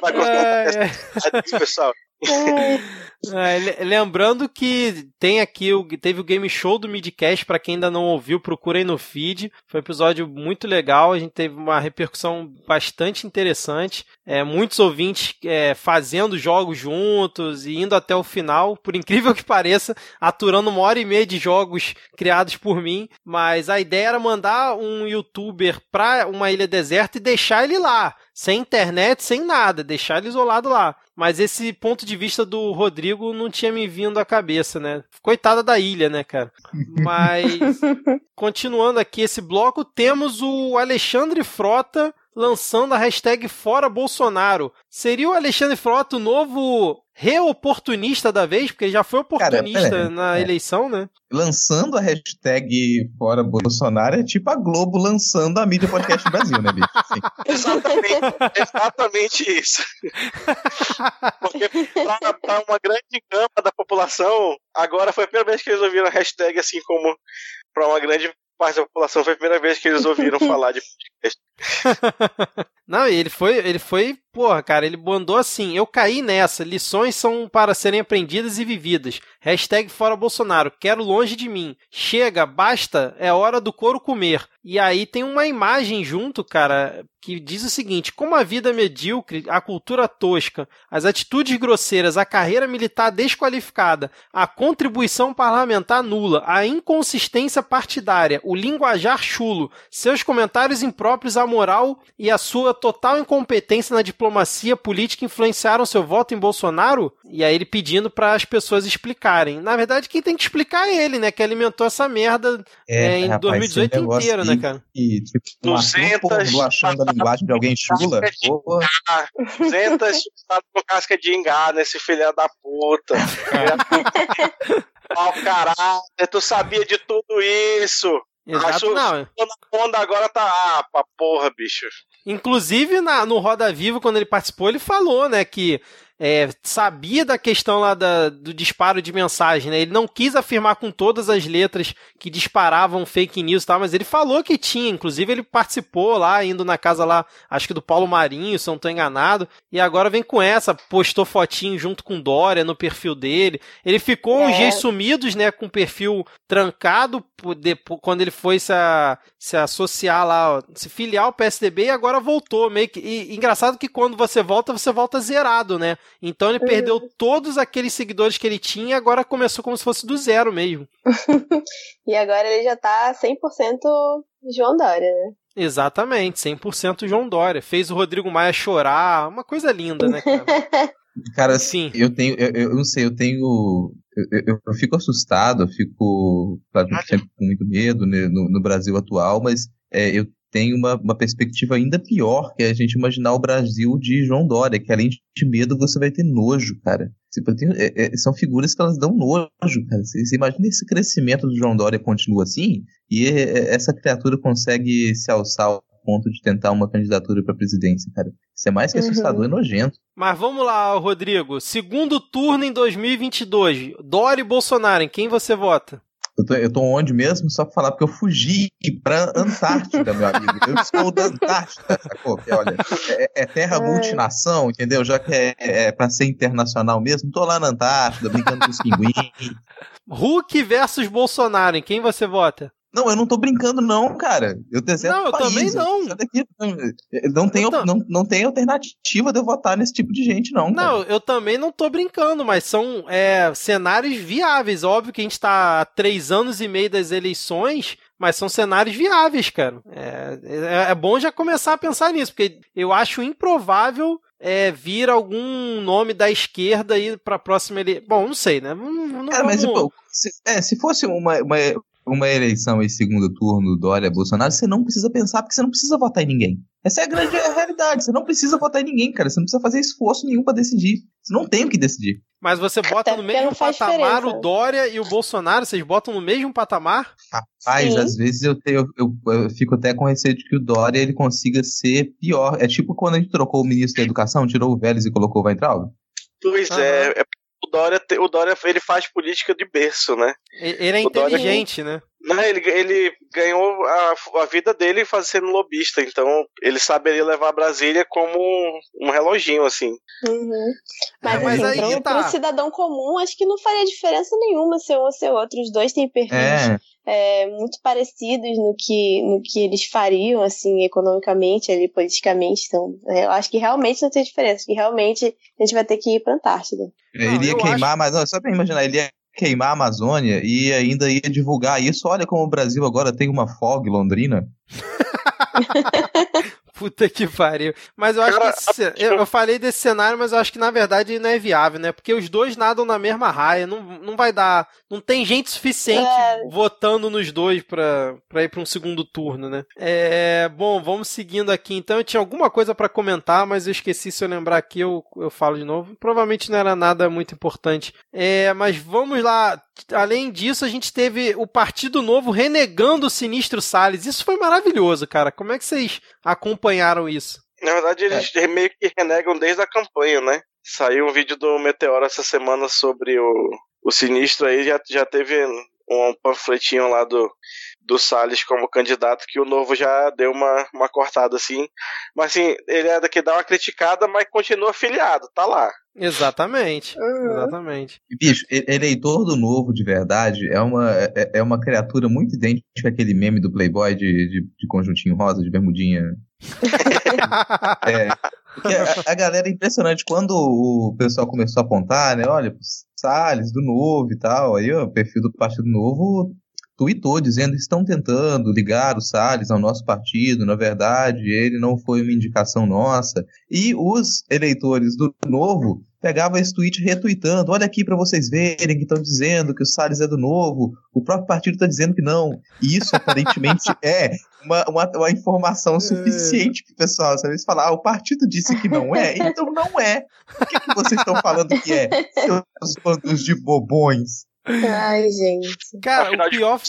Vai É, conseguir é. isso, pessoal. É, le- lembrando que tem aqui o teve o game show do Midcast para quem ainda não ouviu, procurem no feed. Foi um episódio muito legal, a gente teve uma repercussão bastante interessante. É, muitos ouvintes é, fazendo jogos juntos e indo até o final, por incrível que pareça, aturando uma hora e meia de jogos criados por mim. Mas a ideia era mandar um youtuber pra uma ilha deserta e deixar ele lá, sem internet, sem nada, deixar ele isolado lá. Mas esse ponto de vista do Rodrigo não tinha me vindo à cabeça, né? Coitada da ilha, né, cara? Mas, continuando aqui esse bloco, temos o Alexandre Frota lançando a hashtag Fora Bolsonaro. Seria o Alexandre Frota o novo reoportunista da vez? Porque ele já foi oportunista Cara, na é. eleição, né? Lançando a hashtag Fora Bolsonaro é tipo a Globo lançando a mídia podcast Brasil, né, bicho? Assim. exatamente, exatamente isso. Porque para uma grande gama da população, agora foi a primeira vez que eles ouviram a hashtag assim como para uma grande parte da população foi a primeira vez que eles ouviram falar de podcast. Não, ele foi, ele foi, porra, cara, ele mandou assim: eu caí nessa, lições são para serem aprendidas e vividas. Hashtag fora Bolsonaro, quero longe de mim. Chega, basta, é hora do couro comer. E aí tem uma imagem junto, cara, que diz o seguinte: como a vida medíocre, a cultura tosca, as atitudes grosseiras, a carreira militar desqualificada, a contribuição parlamentar nula, a inconsistência partidária, o linguajar chulo, seus comentários impróprios à moral e a sua total incompetência na diplomacia política influenciaram seu voto em Bolsonaro? E aí ele pedindo para as pessoas explicarem. Na verdade, quem tem que explicar é ele, né? Que alimentou essa merda é, é, em rapaz, 2018 inteiro, né, cara? E, tipo, 200 achando a linguagem de alguém chula. 200 com casca de engar nesse filho da puta. Ó, oh, caralho, tu sabia de tudo isso. Exato, não. Na onda agora tá. Ah, pra porra, bicho. Inclusive, na, no Roda Viva, quando ele participou, ele falou, né, que é, sabia da questão lá da, do disparo de mensagem, né? Ele não quis afirmar com todas as letras que disparavam fake news, tá? Mas ele falou que tinha, inclusive ele participou lá, indo na casa lá, acho que do Paulo Marinho, se não tô enganado, e agora vem com essa, postou fotinho junto com Dória no perfil dele. Ele ficou é. uns dias sumidos, né, com o perfil trancado, quando ele foi se, a, se associar lá, se filiar ao PSDB e agora voltou, meio que, e, engraçado que quando você volta, você volta zerado, né? Então ele uhum. perdeu todos aqueles seguidores que ele tinha e agora começou como se fosse do zero mesmo. e agora ele já tá 100% João Dória, né? Exatamente, 100% João Dória. Fez o Rodrigo Maia chorar, uma coisa linda, né, cara? cara, assim, eu tenho, eu, eu não sei, eu tenho eu, eu, eu, fico assustado, eu fico claro, sempre com muito medo né, no, no, Brasil atual, mas é, eu tem uma, uma perspectiva ainda pior, que é a gente imaginar o Brasil de João Dória, que além de medo, você vai ter nojo, cara. Tipo, tem, é, é, são figuras que elas dão nojo, cara. Você, você, imagina esse crescimento do João Dória continua assim, e é, é, essa criatura consegue se alçar ponto de tentar uma candidatura para presidência, cara. Isso é mais que assustador uhum. e nojento. Mas vamos lá, Rodrigo. Segundo turno em 2022, Dória e Bolsonaro, em quem você vota? Eu tô, eu tô onde mesmo? Só pra falar, porque eu fugi pra Antártida, meu amigo. Eu estou da Antártida, sacou? Porque, olha, é, é terra é. multinação, entendeu? Já que é, é pra ser internacional mesmo, tô lá na Antártida, brincando com os pinguins. Hulk versus Bolsonaro, em quem você vota? Não, eu não tô brincando, não, cara. Eu deserto Não, eu país, também não. Daqui, não, tem, não, não tem alternativa de eu votar nesse tipo de gente, não. Não, cara. eu também não tô brincando, mas são é, cenários viáveis. Óbvio que a gente tá há três anos e meio das eleições, mas são cenários viáveis, cara. É, é, é bom já começar a pensar nisso, porque eu acho improvável é, vir algum nome da esquerda aí para a próxima eleição. Bom, não sei, né? Não, não Cara, vamos... mas pô, se, é, se fosse uma, uma, uma eleição em segundo turno Dória Bolsonaro, você não precisa pensar, porque você não precisa votar em ninguém. Essa é a grande realidade. Você não precisa votar em ninguém, cara. Você não precisa fazer esforço nenhum para decidir. Você não tem o que decidir. Mas você bota no mesmo patamar diferença. o Dória e o Bolsonaro? Vocês botam no mesmo patamar? Rapaz, Sim. às vezes eu, tenho, eu, eu, fico até com receio de que o Dória ele consiga ser pior. É tipo quando a gente trocou o ministro da Educação, tirou o Vélez e colocou o Weintraub. Pois é, é Dória, o Dória ele faz política de berço, né? Ele é inteligente, Dória... né? Não, ele, ele ganhou a, a vida dele fazendo lobista, então ele saberia levar Brasília como um, um reloginho, assim. Uhum. Mas, é, mas assim, aí, tá. cidadão comum, acho que não faria diferença nenhuma ser um ou ser outro. Os dois têm perfis é. É, muito parecidos no que, no que eles fariam, assim, economicamente, ali, politicamente. Então, é, eu acho que realmente não tem diferença, que realmente a gente vai ter que ir pra Antártida. Ele ia queimar, acho... mas não, só pra imaginar, ele ia queimar a Amazônia e ainda ia divulgar isso. Olha como o Brasil agora tem uma fog londrina. Puta que pariu. Mas eu acho Cara, que. esse- eu, eu falei desse cenário, mas eu acho que na verdade não é viável, né? Porque os dois nadam na mesma raia. Não, não vai dar. Não tem gente suficiente É. votando nos dois pra, pra ir pra um segundo turno, né? É. Bom, vamos seguindo aqui. Então eu tinha alguma coisa pra comentar, mas eu esqueci. Se eu lembrar aqui, eu, eu falo de novo. Provavelmente não era nada muito importante. É, mas vamos lá. Além disso, a gente teve o Partido Novo renegando o Sinistro Salles. Isso foi maravilhoso, cara. Como é que vocês acompanharam isso? Na verdade, eles meio que renegam desde a campanha, né? Saiu um vídeo do Meteoro essa semana sobre o, o Sinistro aí, já, já teve um panfletinho lá do, do Salles como candidato, que o Novo já deu uma, uma cortada assim. Mas assim, ele é daqui dá uma criticada, mas continua afiliado, tá lá. Exatamente. Uhum. Exatamente. Bicho, eleitor do novo de verdade é uma, é, é uma criatura muito idêntica àquele meme do Playboy de, de, de conjuntinho rosa, de bermudinha. É, porque a, a galera é impressionante. Quando o pessoal começou a apontar, né? Olha, Salles, do Novo e tal, aí ó, o perfil do Partido Novo tweetou dizendo que estão tentando ligar o Salles ao nosso partido, na verdade, ele não foi uma indicação nossa. E os eleitores do Novo pegavam esse tweet retweetando, olha aqui para vocês verem que estão dizendo que o Salles é do Novo, o próprio partido está dizendo que não. E isso aparentemente é uma, uma, uma informação suficiente pro pessoal. Sabe? Eles falam, ah, o partido disse que não é, então não é. Por que, que vocês estão falando que é? Seus bandos de bobões. Ai, gente. Cara, Afinal o pior.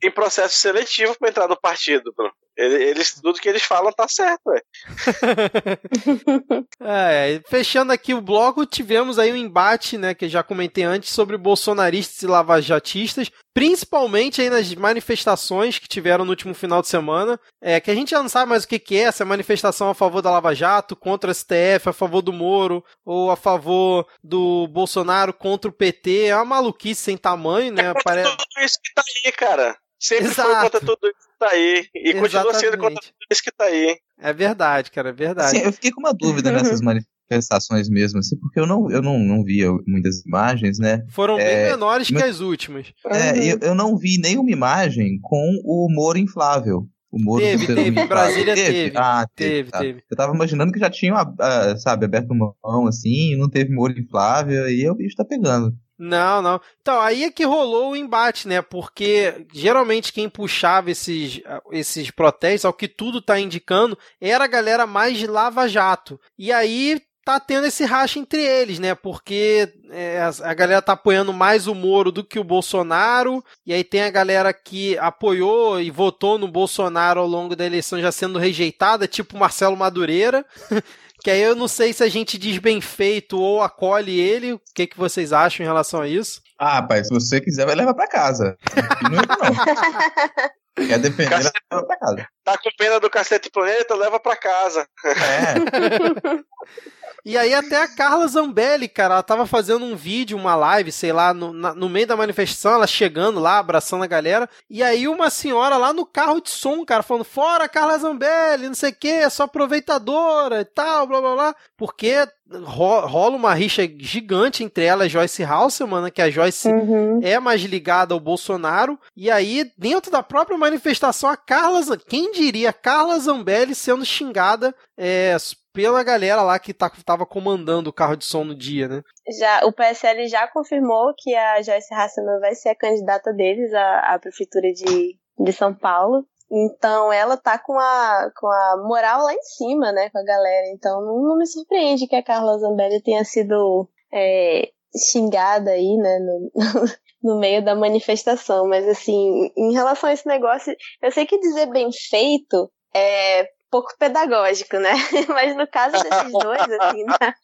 Tem processo seletivo pra entrar no partido, bro. Ele- Eles, tudo que eles falam tá certo, ué. É, fechando aqui o bloco, tivemos aí um embate, né, que eu já comentei antes, sobre bolsonaristas e lavajatistas, principalmente aí nas manifestações que tiveram no último final de semana, é, que a gente já não sabe mais o que, que é, se é manifestação a favor da Lava Jato, contra o STF, a favor do Moro, ou a favor do Bolsonaro contra o PT, é uma maluquice sem tamanho, né, parece... Tudo isso que tá aí, cara. Sempre foi Exato. contra tudo isso tá aí. E continua sendo contra Exatamente. isso que tá aí. É verdade, cara, é verdade. Assim, eu fiquei com uma dúvida nessas manifestações mesmo, assim, porque eu não, eu não, não via muitas imagens, né? Foram bem É, menores que mas- as últimas. É, Uhum. eu, eu não vi nenhuma imagem com o Moro inflável. O Moro Teve, teve, inflável. Brasília teve. Ah, Teve, tá. teve. Eu tava imaginando que já tinham, ah, sabe, aberto mão assim, não teve Moro inflável, e aí o bicho tá pegando. Não, não. Então, aí é que rolou o embate, né? Porque geralmente quem puxava esses, esses protestos, ao que tudo tá indicando, era a galera mais de lava-jato. E aí tá tendo esse racha entre eles, né? Porque é, a galera tá apoiando mais o Moro do que o Bolsonaro, e aí tem a galera que apoiou e votou no Bolsonaro ao longo da eleição já sendo rejeitada, tipo Marcelo Madureira. Que aí eu não sei se a gente diz bem feito ou acolhe ele. O que, que vocês acham em relação a isso? Ah, rapaz, se você quiser, vai levar pra casa. Não entra, não. Quer defender, Cacete. leva pra casa. Tá com pena do Cacete Planeta, leva pra casa. É, E aí até a Carla Zambelli, cara, ela tava fazendo um vídeo, uma live, sei lá, no, na- no meio da manifestação, ela chegando lá, abraçando a galera, e aí uma senhora lá no carro de som, cara, falando, fora Carla Zambelli, não sei o que, é só aproveitadora e tal, blá blá blá, porque ro- rola uma rixa gigante entre ela e Joyce Halseman, né, que a Joyce Uhum. é mais ligada ao Bolsonaro. E aí, dentro da própria manifestação, a Carla, quem diria, Carla Zambelli sendo xingada é, pela galera lá que tá, tava comandando o carro de som no dia, né? Já, o PSL já confirmou que a Joyce Hasselman vai ser a candidata deles à, à prefeitura de, de São Paulo. Então ela tá com a, com a moral lá em cima, né, com a galera. Então não, me surpreende que a Carla Zambelli tenha sido é, xingada aí, né, no, no meio da manifestação. Mas assim, em relação a esse negócio, eu sei que dizer bem feito é pouco pedagógico, né? Mas no caso desses dois, assim, da,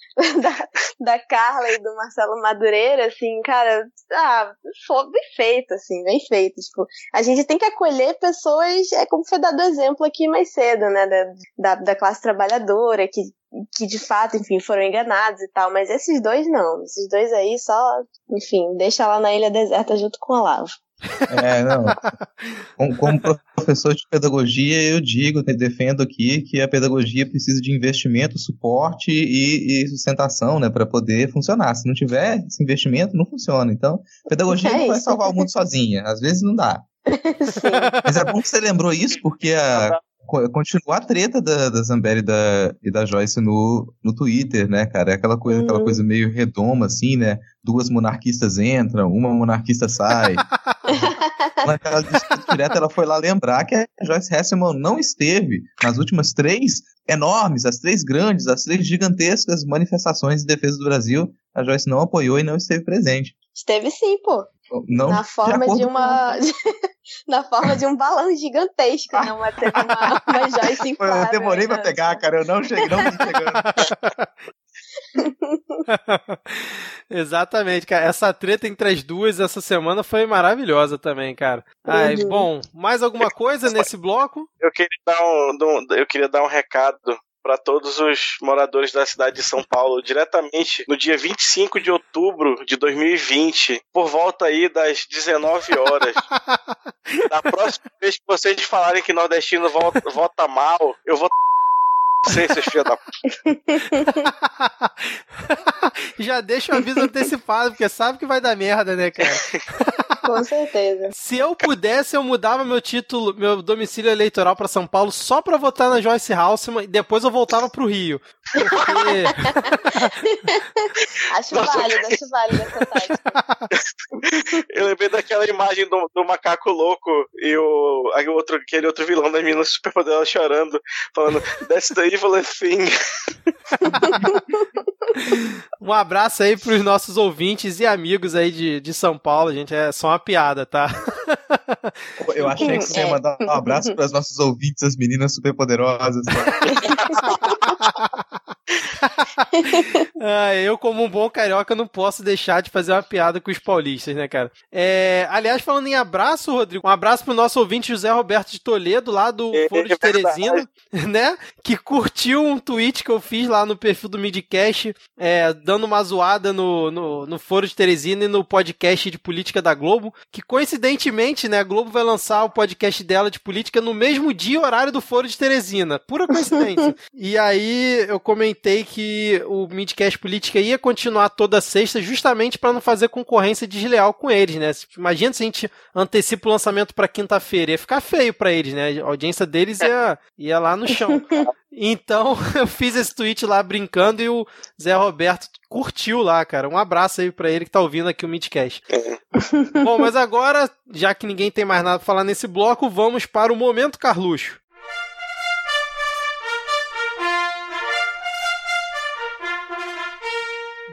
da, da Carla e do Marcelo Madureira, assim, cara, ah, foi bem feito, assim, bem feito. Tipo, a gente tem que acolher pessoas, é como foi dado exemplo aqui mais cedo, né, da, da, da classe trabalhadora, que, que de fato, enfim, foram enganados e tal, mas esses dois não, esses dois aí só, enfim, deixa lá na ilha deserta junto com a lava. É, não. Como, como professor de pedagogia, eu digo, te- defendo aqui que a pedagogia precisa de investimento, suporte e, e sustentação, né, para poder funcionar. Se não tiver esse investimento, não funciona. Então, pedagogia É não vai salvar o mundo sozinha. Às vezes não dá. Sim. Mas é bom que você lembrou isso, porque a, continua a treta da, da Zambelli e da, e da Joyce no, no Twitter, né, cara? É aquela coisa, uhum. aquela coisa meio redoma, assim, né? Duas monarquistas entram, uma monarquista sai. Naquela disputa direta, ela foi lá lembrar que a Joyce Hasselman não esteve nas últimas três enormes, as três grandes, as três gigantescas manifestações de defesa do Brasil. A Joyce não apoiou e não esteve presente. Esteve sim, pô. Não, na forma de, de uma. na forma de um balão gigantesco, não uma, uma, uma Joyce inflável. Eu demorei pra pegar, cara, eu não cheguei, não chegando. Exatamente, cara. Essa treta entre as duas essa semana foi maravilhosa também, cara. Ai, uhum. bom, mais alguma coisa nesse bloco? Eu queria dar um, eu queria dar um recado para todos os moradores da cidade de São Paulo, diretamente no dia 25 de outubro de 2020, por volta aí das 19 horas. da próxima vez que vocês falarem que nordestino vota, vota mal, eu vou sei, seus filhos da. Já deixa o aviso antecipado, porque sabe que vai dar merda, né, cara? Com certeza. Se eu pudesse, eu mudava meu título, meu domicílio eleitoral para São Paulo só para votar na Joyce Halseman e depois eu voltava pro Rio. Porque... acho Nossa, válido, acho válido essa tática. Eu lembrei daquela imagem do, do macaco louco e o, outro, aquele outro vilão da menina superpoderosa chorando, falando That's the evil thing. um abraço aí pros nossos ouvintes e amigos aí de, de São Paulo, gente. É só uma piada, tá? Eu achei que você ia mandar um abraço para os nossos ouvintes, as meninas superpoderosas. ah, eu, como um bom carioca, não posso deixar de fazer uma piada com os paulistas, né, cara? É, aliás, falando em abraço, Rodrigo, um abraço pro nosso ouvinte José Roberto de Toledo, lá do é, Foro de é Teresina, né? Que curtiu um tweet que eu fiz lá no perfil do Midcast, é, dando uma zoada no, no, no Foro de Teresina e no podcast de política da Globo, que coincidentemente, né, a Globo vai lançar o podcast dela de política no mesmo dia e horário do Foro de Teresina. Pura coincidência. e aí eu comentei que o Midcast Política ia continuar toda sexta justamente para não fazer concorrência desleal com eles, né? Imagina se a gente antecipa o lançamento para quinta-feira, ia ficar feio para eles, né? A audiência deles ia, ia lá no chão. Então, eu fiz esse tweet lá brincando e o Zé Roberto curtiu lá, cara. Um abraço aí pra ele que tá ouvindo aqui o Midcast. Bom, mas agora, já que ninguém tem mais nada pra falar nesse bloco, vamos para o Momento Carluxo.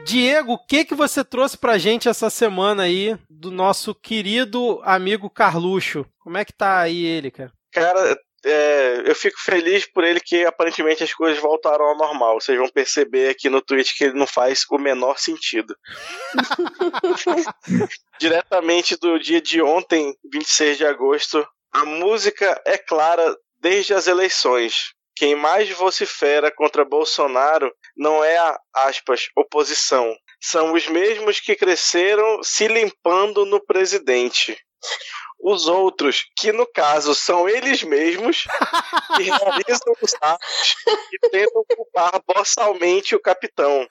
Diego, o que que você trouxe pra gente essa semana aí do nosso querido amigo Carluxo? Como é que tá aí ele, cara? Cara, é, eu fico feliz por ele que aparentemente as coisas voltaram ao normal. Vocês vão perceber aqui no tweet que ele não faz o menor sentido. Diretamente do dia de ontem, 26 de agosto, a música é clara desde as eleições. Quem mais vocifera contra Bolsonaro não é a, aspas, oposição. São os mesmos que cresceram se limpando no presidente os outros, que no caso são eles mesmos, que realizam os atos e tentam culpar borsalmente o capitão.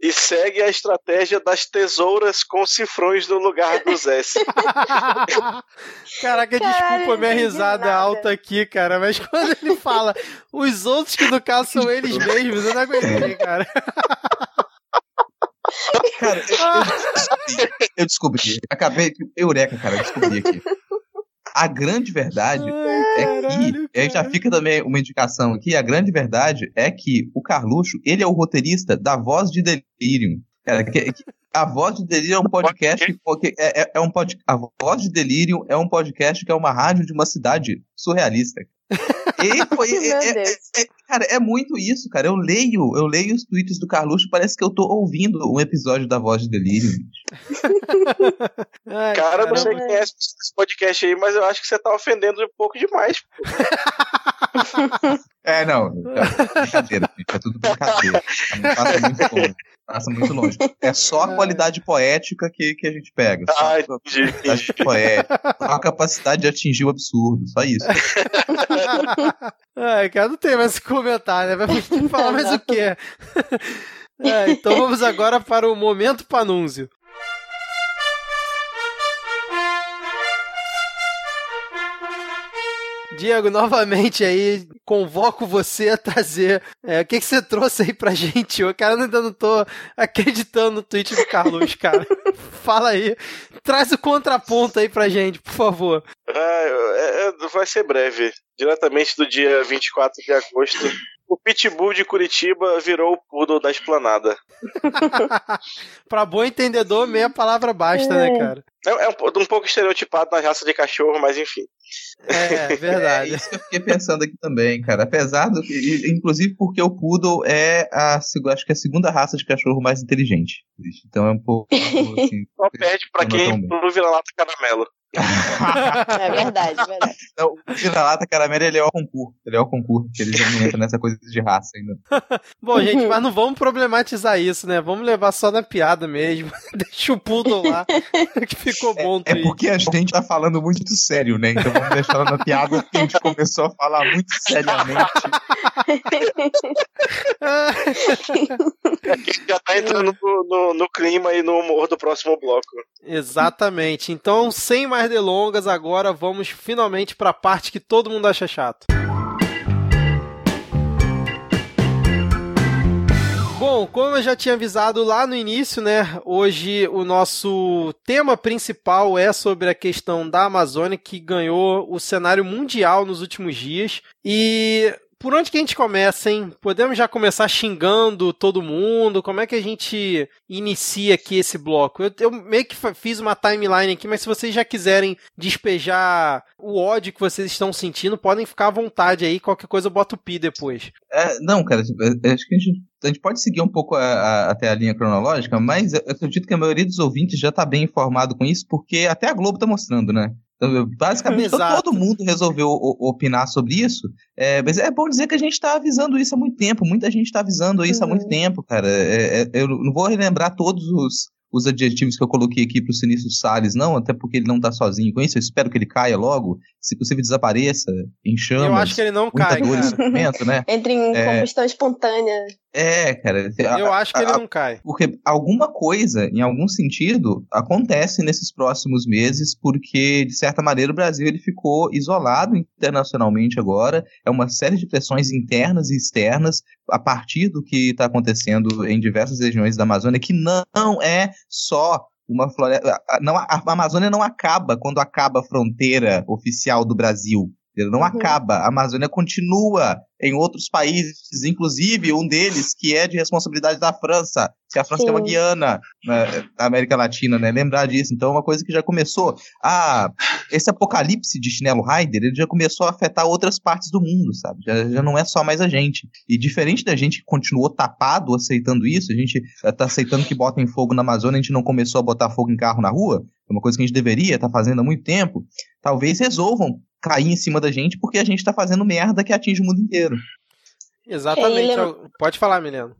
E segue a estratégia das tesouras com cifrões no lugar dos S. Caraca, desculpa minha risada alta aqui, cara, mas quando ele fala os outros, que no caso são eles mesmos, eu não aguentei, cara. Cara, eu, eu, eu, descobri. Acabei. Eureka, cara, eu descobri aqui. A grande verdade Ai, é que. Aí já fica também uma indicação aqui. A grande verdade é que o Carluxo, ele é o roteirista da Voz de Delirium. Cara, que, que, a Voz de Delírio é um podcast que, é, é, é um pod, a Voz de Delírio é um podcast que é uma rádio de uma cidade surrealista. E foi, é, é, é, cara, é muito isso, cara. Eu leio, eu leio os tweets do Carluxo, parece que eu tô ouvindo um episódio da Voz de Delírio. Ai, cara, não sei quem é esse podcast aí, mas eu acho que você tá ofendendo um pouco demais. é, não. É brincadeira, gente. É tudo brincadeira. Não passa muito longe. Passa muito longe. É só a qualidade poética que, que a gente pega. Só ah, a poética. Só a capacidade de atingir o absurdo. Só isso. Ai, cara, não tem mais o que comentar, né? Vai falar mais o quê? É, então vamos agora para o momento panúncio. Diego, novamente aí, convoco você a trazer. É, o que, que você trouxe aí pra gente? Eu, cara, ainda não tô acreditando no tweet do Carlos, cara. Fala aí. Traz o contraponto aí pra gente, por favor. Ah, é, é, vai ser breve. Diretamente do dia 24 de agosto, o Pitbull de Curitiba virou o poodle da esplanada. pra bom entendedor, meia palavra basta, né, É. cara? É, é um, um pouco estereotipado na raça de cachorro, mas enfim. É, É verdade. isso que eu fiquei pensando aqui também, cara. Apesar do que. Inclusive porque o Poodle é a, acho que é a segunda raça de cachorro mais inteligente. Então é um pouco. Assim, Só perde pra quem não bem. pro vira-lata caramelo. É verdade, é verdade. Não, o vira-lata caramelo ele é o concurso. Ele é o concurso, porque ele já não entra nessa coisa de raça ainda. Bom, gente, mas não vamos problematizar isso, né? Vamos levar só na piada mesmo. Deixa o poodle lá, que ficou bom o É tweet. porque a gente tá falando muito sério, né? Então vamos deixar na piada porque a gente começou a falar muito seriamente. Já tá entrando no, no- no clima e no humor do próximo bloco. Exatamente. Então, sem mais delongas, agora vamos finalmente para a parte que todo mundo acha chato. Bom, como eu já tinha avisado lá no início, né? Hoje o nosso tema principal é sobre a questão da Amazônia que ganhou o cenário mundial nos últimos dias. E por onde que a gente começa, hein? Podemos já começar xingando todo mundo? Como é que a gente inicia aqui esse bloco? Eu, eu meio que fiz uma timeline aqui, mas se vocês já quiserem despejar o ódio que vocês estão sentindo, podem ficar à vontade aí. Qualquer coisa eu boto o pi depois. É, não, cara, tipo, é- é, acho que a gente, a gente pode seguir um pouco a- a- até a linha cronológica, mas eu acredito que a maioria dos ouvintes já tá bem informado com isso, porque até a Globo tá mostrando, né? Então, basicamente, Exato. todo mundo resolveu o- o- opinar sobre isso. É, mas é bom dizer que a gente tá avisando isso há muito tempo. Muita gente tá avisando isso há Uhum. muito tempo, cara. É, é, eu não vou relembrar todos os, os adjetivos que eu coloquei aqui pro Sinistro Salles, não, até porque ele não tá sozinho com isso. Eu espero que ele caia logo, se possível desapareça, em chamas. eu acho que ele não muita cai, dor cara. sofrimento, né? Entra em É. combustão espontânea. É, cara. Eu acho que ele a- não cai. Porque alguma coisa, em algum sentido, acontece nesses próximos meses, porque, de certa maneira, o Brasil ele ficou isolado internacionalmente agora. É uma série de pressões internas e externas a partir do que está acontecendo em diversas regiões da Amazônia, que não é só uma floresta. a- Não, a Amazônia não acaba quando acaba a fronteira oficial do Brasil. Ele não Uhum. acaba. A Amazônia continua em outros países, inclusive um deles que é de responsabilidade da França, que a França tem uma Sim. Guiana na, na América Latina, né? Lembrar disso. Então é uma coisa que já começou. Ah, esse apocalipse de Chinelo Raider, ele já começou a afetar outras partes do mundo, sabe? Já, já não é só mais a gente. E diferente da gente que continuou tapado aceitando isso, a gente tá aceitando que botem fogo na Amazônia, a gente não começou a botar fogo em carro na rua, é uma coisa que a gente deveria estar fazendo há muito tempo, talvez resolvam cair em cima da gente porque a gente tá fazendo merda que atinge o mundo inteiro. Exatamente. Ele- Eu- Pode falar, Milena.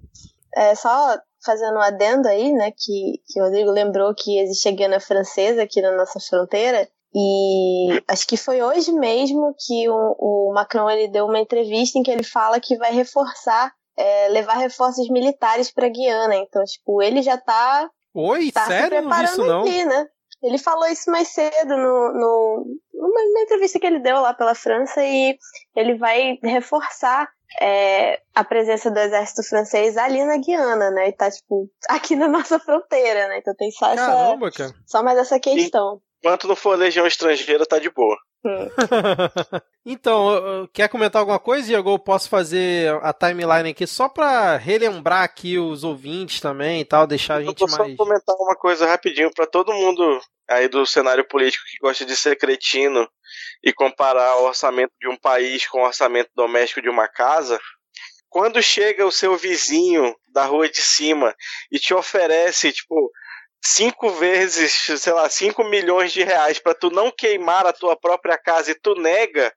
É, só fazendo um adendo aí, né, que, que o Rodrigo lembrou que existe a Guiana Francesa aqui na nossa fronteira. E acho que foi hoje mesmo que o, o Macron ele deu uma entrevista em que ele fala que vai reforçar, é, levar reforços militares para Guiana. Então, tipo, ele já tá, Oi, tá se sério? Não vi preparando isso não. aqui, né? Ele falou isso mais cedo no, no, numa, entrevista que ele deu lá pela França e ele vai reforçar é, a presença do exército francês ali na Guiana, né? E tá, tipo, aqui na nossa fronteira, né? Então tem só, essa, Caramba, cara. só mais essa questão. Enquanto não for legião estrangeira, tá de boa. então, eu- eu- quer comentar alguma coisa, Diego? Eu posso fazer a timeline aqui só pra relembrar aqui os ouvintes também e tal, deixar a Eu gente só mais. comentar uma coisa rapidinho pra todo mundo aí do cenário político que gosta de ser cretino e comparar o orçamento de um país com o orçamento doméstico de uma casa. Quando chega o seu vizinho da rua de cima e te oferece, tipo, cinco vezes, sei lá, cinco milhões de reais pra tu não queimar a tua própria casa e tu nega,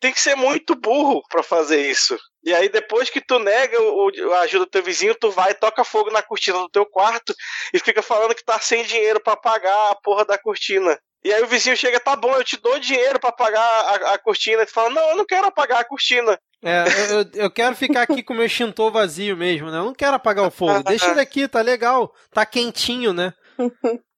tem que ser muito burro pra fazer isso. E aí, depois que tu nega o, a ajuda do teu vizinho, tu vai, toca fogo na cortina do teu quarto e fica falando que tá sem dinheiro pra pagar a porra da cortina. E aí o vizinho chega, tá bom, eu te dou dinheiro pra pagar a, a cortina. E tu fala, não, eu não quero apagar a cortina. É, eu, eu- eu quero ficar aqui com o meu extintor vazio mesmo, né? Eu não quero apagar o fogo. Deixa ele aqui, tá legal. Tá quentinho, né?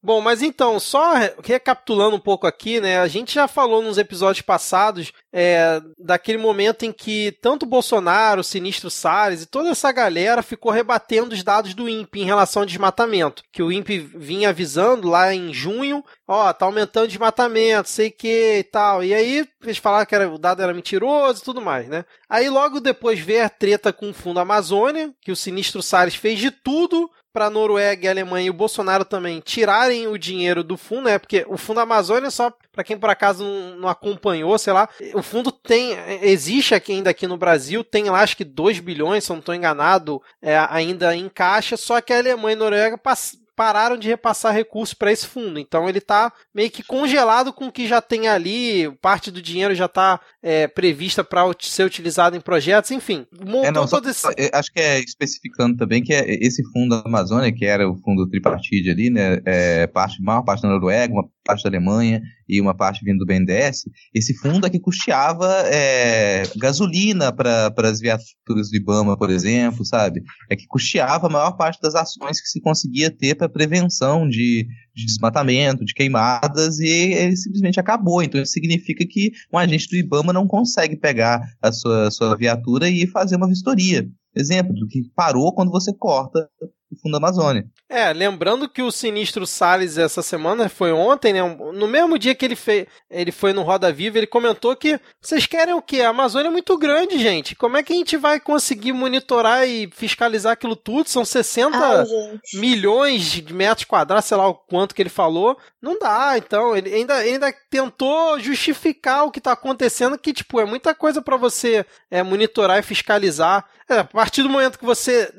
Bom, mas então, só recapitulando um pouco aqui, né? A gente já falou nos episódios passados é, daquele momento em que tanto Bolsonaro, o Sinistro Salles e toda essa galera ficou rebatendo os dados do INPE em relação ao desmatamento. Que o INPE vinha avisando lá em junho, ó, tá aumentando o desmatamento, sei que e tal. E aí eles falaram que era, o dado era mentiroso e tudo mais, né? Aí logo depois veio a treta com o Fundo Amazônia, que o Sinistro Salles fez de tudo para Noruega e Alemanha e o Bolsonaro também tirarem o dinheiro do fundo, né? Porque o Fundo Amazônia, só para quem por acaso não, acompanhou, sei lá, o fundo tem, existe aqui ainda aqui no Brasil, tem lá acho que 2 bilhões, se eu não estou enganado, é, ainda em caixa, só que a Alemanha e a Noruega pararam de repassar recursos para esse fundo. Então ele está meio que congelado com o que já tem ali, parte do dinheiro já está é, prevista para ser utilizado em projetos, enfim. É, não, só, esse... acho que é especificando também que é esse fundo da Amazônia, que era o fundo tripartite ali, né, é, parte, maior parte da Noruega, uma parte da Alemanha e uma parte vindo do BNDES, esse fundo é que custeava é, gasolina para as viaturas do Ibama, por exemplo, sabe? É que custeava a maior parte das ações que se conseguia ter para prevenção de, de desmatamento, de queimadas, e ele simplesmente acabou. Então isso significa que um agente do Ibama não consegue pegar a sua, sua viatura e fazer uma vistoria. Exemplo do que parou quando você corta o Fundo Amazônia. É, lembrando que o Sinistro Salles essa semana foi ontem, né? No mesmo dia que ele, fez, ele foi no Roda Viva, ele comentou que vocês querem o quê? A Amazônia é muito grande, gente. Como é que a gente vai conseguir monitorar e fiscalizar aquilo tudo? São 60 Ai, milhões de metros quadrados, sei lá o quanto que ele falou. Não dá, então. Ele ainda, ainda tentou justificar o que está acontecendo, que, tipo, é muita coisa para você é, monitorar e fiscalizar. É, a partir do momento que você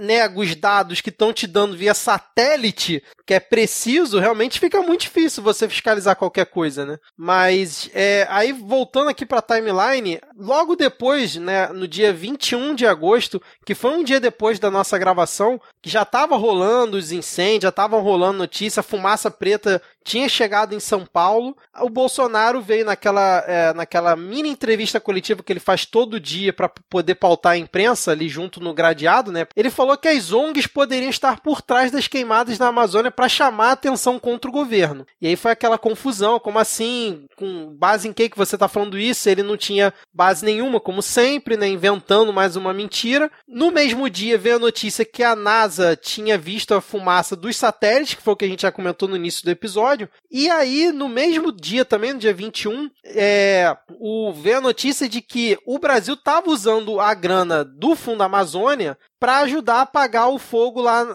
nega os dados que estão te dando via satélite, que é preciso, realmente fica muito difícil você fiscalizar qualquer coisa, né? Mas é, aí voltando aqui para a timeline, logo depois, né, no dia 21 de agosto, que foi um dia depois da nossa gravação, que já estava rolando os incêndios, já estavam rolando notícia, fumaça preta tinha chegado em São Paulo. O Bolsonaro veio naquela, é, naquela mini entrevista coletiva que ele faz todo dia para poder pautar a imprensa ali junto no gradeado, né? Ele falou que as ONGs poderiam estar por trás das queimadas na Amazônia para chamar a atenção contra o governo. E aí foi aquela confusão, como assim, com base em que que você está falando isso? Ele não tinha base nenhuma, como sempre, né? Inventando mais uma mentira. No mesmo dia veio a notícia que a NASA tinha visto a fumaça dos satélites, que foi o que a gente já comentou no início do episódio episódio. E aí, no mesmo dia, também no dia 21, é, o, veio a notícia de que o Brasil estava usando a grana do Fundo Amazônia para ajudar a apagar o fogo lá,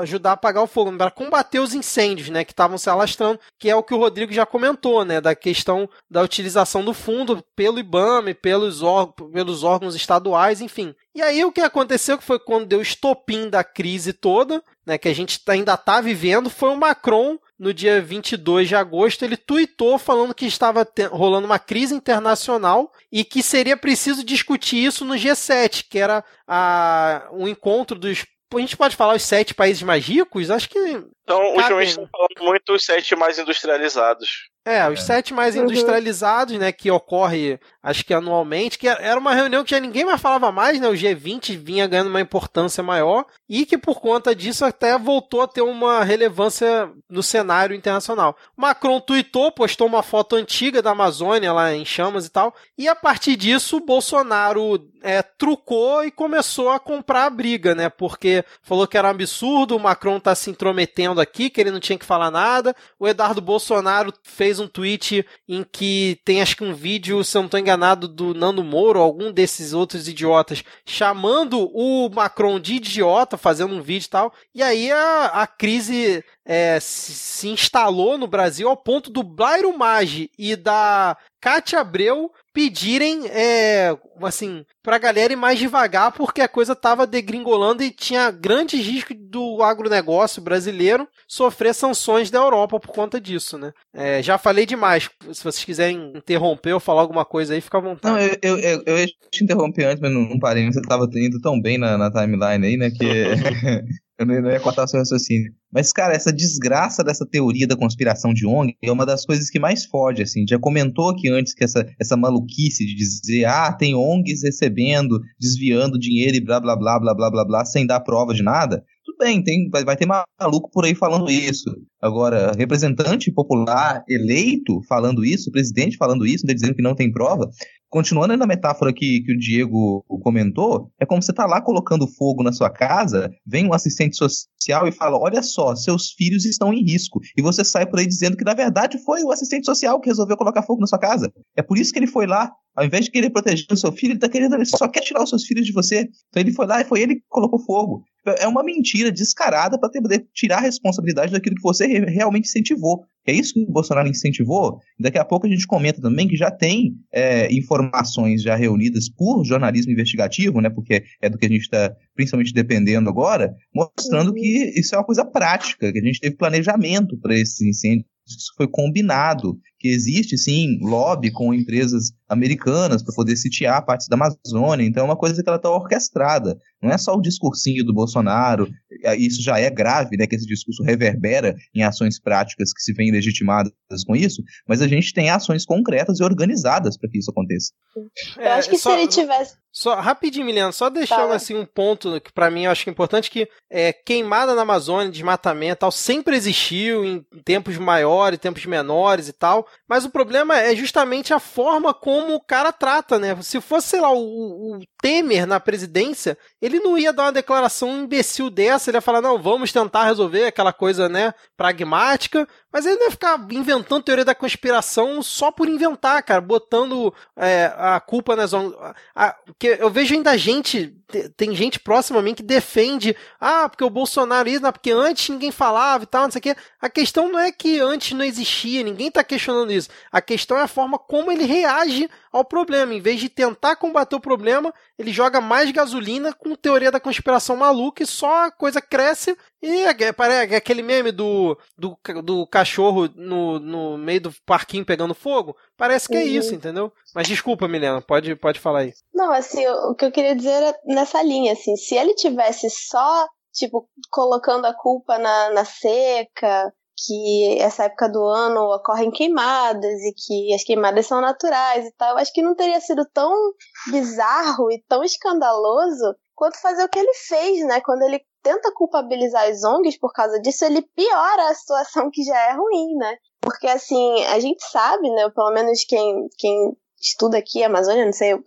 ajudar a apagar o fogo, para combater os incêndios, né, que estavam se alastrando, que é o que o Rodrigo já comentou, né, da questão da utilização do fundo pelo IBAMA, pelos, pelos órgãos estaduais, enfim. E aí o que aconteceu que foi quando deu o estopim da crise toda, né, que a gente ainda está vivendo, foi o Macron no dia 22 de agosto, ele tuitou falando que estava rolando uma crise internacional e que seria preciso discutir isso no G7, que era a, um encontro dos a gente pode falar os sete países mais ricos? Acho que. Então, ultimamente estão falando muito os sete mais industrializados. É, os é. sete mais uhum. industrializados, né, que ocorre, acho que anualmente, que era uma reunião que já ninguém mais falava mais, né, o G20 vinha ganhando uma importância maior, e que por conta disso até voltou a ter uma relevância no cenário internacional. Macron tweetou, postou uma foto antiga da Amazônia lá em chamas e tal, e a partir disso o Bolsonaro é, trucou e começou a comprar a briga, né, porque falou que era um absurdo, o Macron tá se intrometendo aqui, que ele não tinha que falar nada, o Eduardo Bolsonaro fez fez um tweet em que tem acho que um vídeo, se eu não estou enganado, do Nando Moro, algum desses outros idiotas, chamando o Macron de idiota, fazendo um vídeo e tal. E aí a, a crise é, se, instalou no Brasil ao ponto do Blairo Maggi e da Cátia Abreu pedirem, é, assim, pra galera ir mais devagar, porque a coisa tava degringolando e tinha grande risco do agronegócio brasileiro sofrer sanções da Europa por conta disso, né? É, já falei demais. Se vocês quiserem interromper ou falar alguma coisa aí, fica à vontade. Não, eu, eu, eu, eu ia te interromper antes, mas não, não parei. Você tava indo tão bem na, na timeline aí, né? Que Eu não ia cortar seu raciocínio. Mas, cara, essa desgraça dessa teoria da conspiração de ONG é uma das coisas que mais fode, assim. Já comentou aqui antes que essa, essa maluquice de dizer, ah, tem ONGs recebendo, desviando dinheiro e blá, blá, blá, blá, blá, blá, blá, sem dar prova de nada tudo bem, tem, vai, vai ter maluco por aí falando isso. Agora, representante popular eleito falando isso, presidente falando isso, dizendo que não tem prova, continuando na metáfora que, que o Diego comentou, é como você tá lá colocando fogo na sua casa, vem um assistente social e fala: Olha só, seus filhos estão em risco. E você sai por aí dizendo que, na verdade, foi o assistente social que resolveu colocar fogo na sua casa. É por isso que ele foi lá. Ao invés de querer proteger o seu filho, ele tá querendo, ele só quer tirar os seus filhos de você. Então ele foi lá e foi ele que colocou fogo. É uma mentira descarada para poder tirar a responsabilidade daquilo que você realmente incentivou. É isso que o Bolsonaro incentivou. Daqui a pouco a gente comenta também que já tem é, informações já reunidas por jornalismo investigativo, né? Porque é do que a gente está principalmente dependendo agora, mostrando uhum. que isso é uma coisa prática, que a gente teve planejamento para esses incêndios isso foi combinado, que existe sim lobby com empresas americanas para poder sitiar partes da Amazônia, então é uma coisa que ela está orquestrada. Não é só o discursinho do Bolsonaro, isso já é grave, né, que esse discurso reverbera em ações práticas que se veem legitimadas com isso, mas a gente tem ações concretas e organizadas para que isso aconteça. Eu acho que é, só, se ele tivesse só rapidinho, Milena, só deixando assim um ponto que para mim eu acho que é importante que é, queimada na Amazônia, desmatamento, tal, sempre existiu em tempos maiores, tempos menores e tal, mas o problema é justamente a forma como o cara trata, né? Se fosse, sei lá, o, o Temer na presidência, ele não ia dar uma declaração imbecil dessa, ele ia falar, não, vamos tentar resolver aquela coisa, né, pragmática, mas ele não ia ficar inventando teoria da conspiração só por inventar, cara, botando é, a culpa nas que eu vejo ainda gente, tem gente próxima a mim que defende, ah, porque o Bolsonaro isso, porque antes ninguém falava e tal, não sei o quê. A questão não é que antes não existia, ninguém tá questionando isso. A questão é a forma como ele reage ao problema. Em vez de tentar combater o problema, ele joga mais gasolina com teoria da conspiração maluca e só a coisa cresce e é, é, é aquele meme do, do, do cachorro no, no meio do parquinho pegando fogo. Parece que é uhum. isso, entendeu? Mas desculpa, Milena, pode, pode falar aí. Não, assim, o, o que eu queria dizer é nessa linha, assim, se ele tivesse só, tipo, colocando a culpa na, na seca, que essa época do ano ocorrem queimadas e que as queimadas são naturais e tal, acho que não teria sido tão bizarro e tão escandaloso quanto fazer o que ele fez, né? Quando ele tenta culpabilizar as ONGs por causa disso, ele piora a situação que já é ruim, né? Porque assim, a gente sabe, né? Pelo menos quem, quem estuda aqui Amazônia, não sei, eu,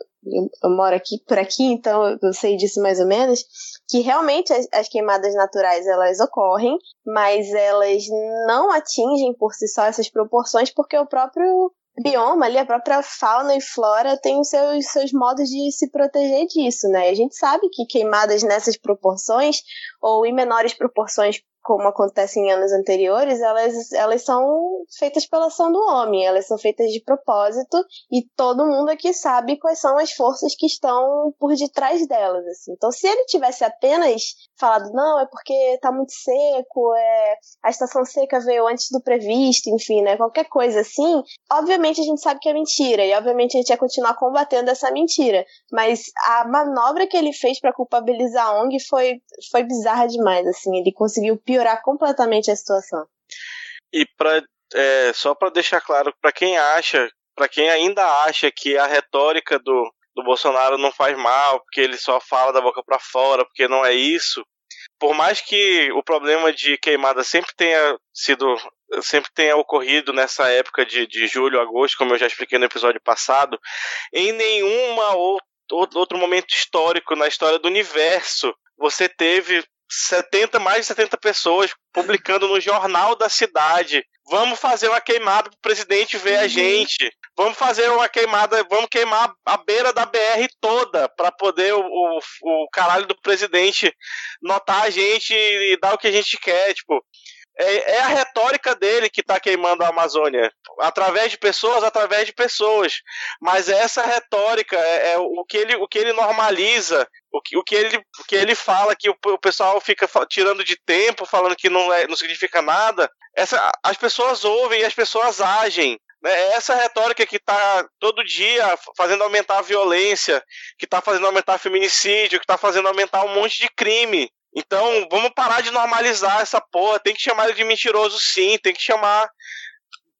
eu, moro aqui por aqui, então eu sei disso mais ou menos, que realmente as, as, queimadas naturais elas ocorrem, mas elas não atingem por si só essas proporções porque o próprio bioma ali, a própria fauna e flora tem os seus, seus modos de se proteger disso, né? A gente sabe que queimadas nessas proporções ou em menores proporções como acontece em anos anteriores, elas, elas são feitas pela ação do homem, elas são feitas de propósito e todo mundo aqui sabe quais são as forças que estão por detrás delas. Assim. Então, se ele tivesse apenas falado, não, é porque tá muito seco, é, a estação seca veio antes do previsto, enfim, né, qualquer coisa assim, obviamente a gente sabe que é mentira e obviamente a gente ia continuar combatendo essa mentira. Mas a manobra que ele fez para culpabilizar a ONG foi, foi bizarra demais, assim, ele conseguiu piorar completamente a situação. E para é, só para deixar claro para quem acha, para quem ainda acha que a retórica do, do Bolsonaro não faz mal, porque ele só fala da boca para fora, porque não é isso. Por mais que o problema de queimada sempre tenha sido sempre tenha ocorrido nessa época de, de julho, agosto, como eu já expliquei no episódio passado, em nenhuma outro, outro momento histórico na história do universo você teve 70, mais de 70 pessoas publicando no jornal da cidade. Vamos fazer uma queimada pro presidente ver uhum. a gente. Vamos fazer uma queimada, vamos queimar a beira da BR toda para poder o, o, o caralho do presidente notar a gente e dar o que a gente quer, tipo. É, é, a retórica dele que está queimando a Amazônia. Através de pessoas, através de pessoas. Mas essa retórica é, é o, que ele, o que ele normaliza, o que, o que, ele, o que ele fala que o, o pessoal fica tirando de tempo, falando que não, é, não significa nada. Essa, as pessoas ouvem e as pessoas agem. Né? É essa retórica que está todo dia fazendo aumentar a violência, que está fazendo aumentar o feminicídio, que está fazendo aumentar um monte de crime. Então, vamos parar de normalizar essa porra. Tem que chamar ele de mentiroso, sim. Tem que chamar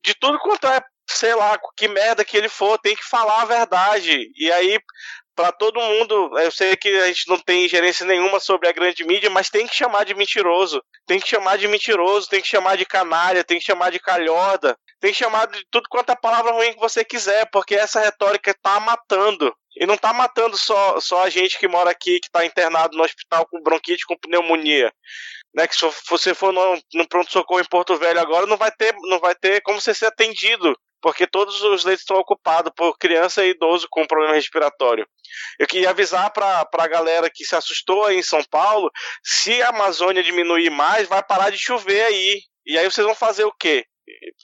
de tudo quanto é, sei lá, que merda que ele for. Tem que falar a verdade. E aí, para todo mundo. Eu sei que a gente não tem ingerência nenhuma sobre a grande mídia, mas tem que chamar de mentiroso. Tem que chamar de mentiroso, tem que chamar de canalha, tem que chamar de calhorda, tem que chamar de tudo quanto é palavra ruim que você quiser, porque essa retórica tá matando. E não tá matando só, só a gente que mora aqui, que tá internado no hospital com bronquite, com pneumonia. Né, que se você for no, no pronto-socorro em Porto Velho agora, não vai ter, não vai ter como você ser atendido porque todos os leitos estão ocupados por criança e idoso com problema respiratório. Eu queria avisar para a galera que se assustou aí em São Paulo, se a Amazônia diminuir mais, vai parar de chover aí. E aí vocês vão fazer o quê?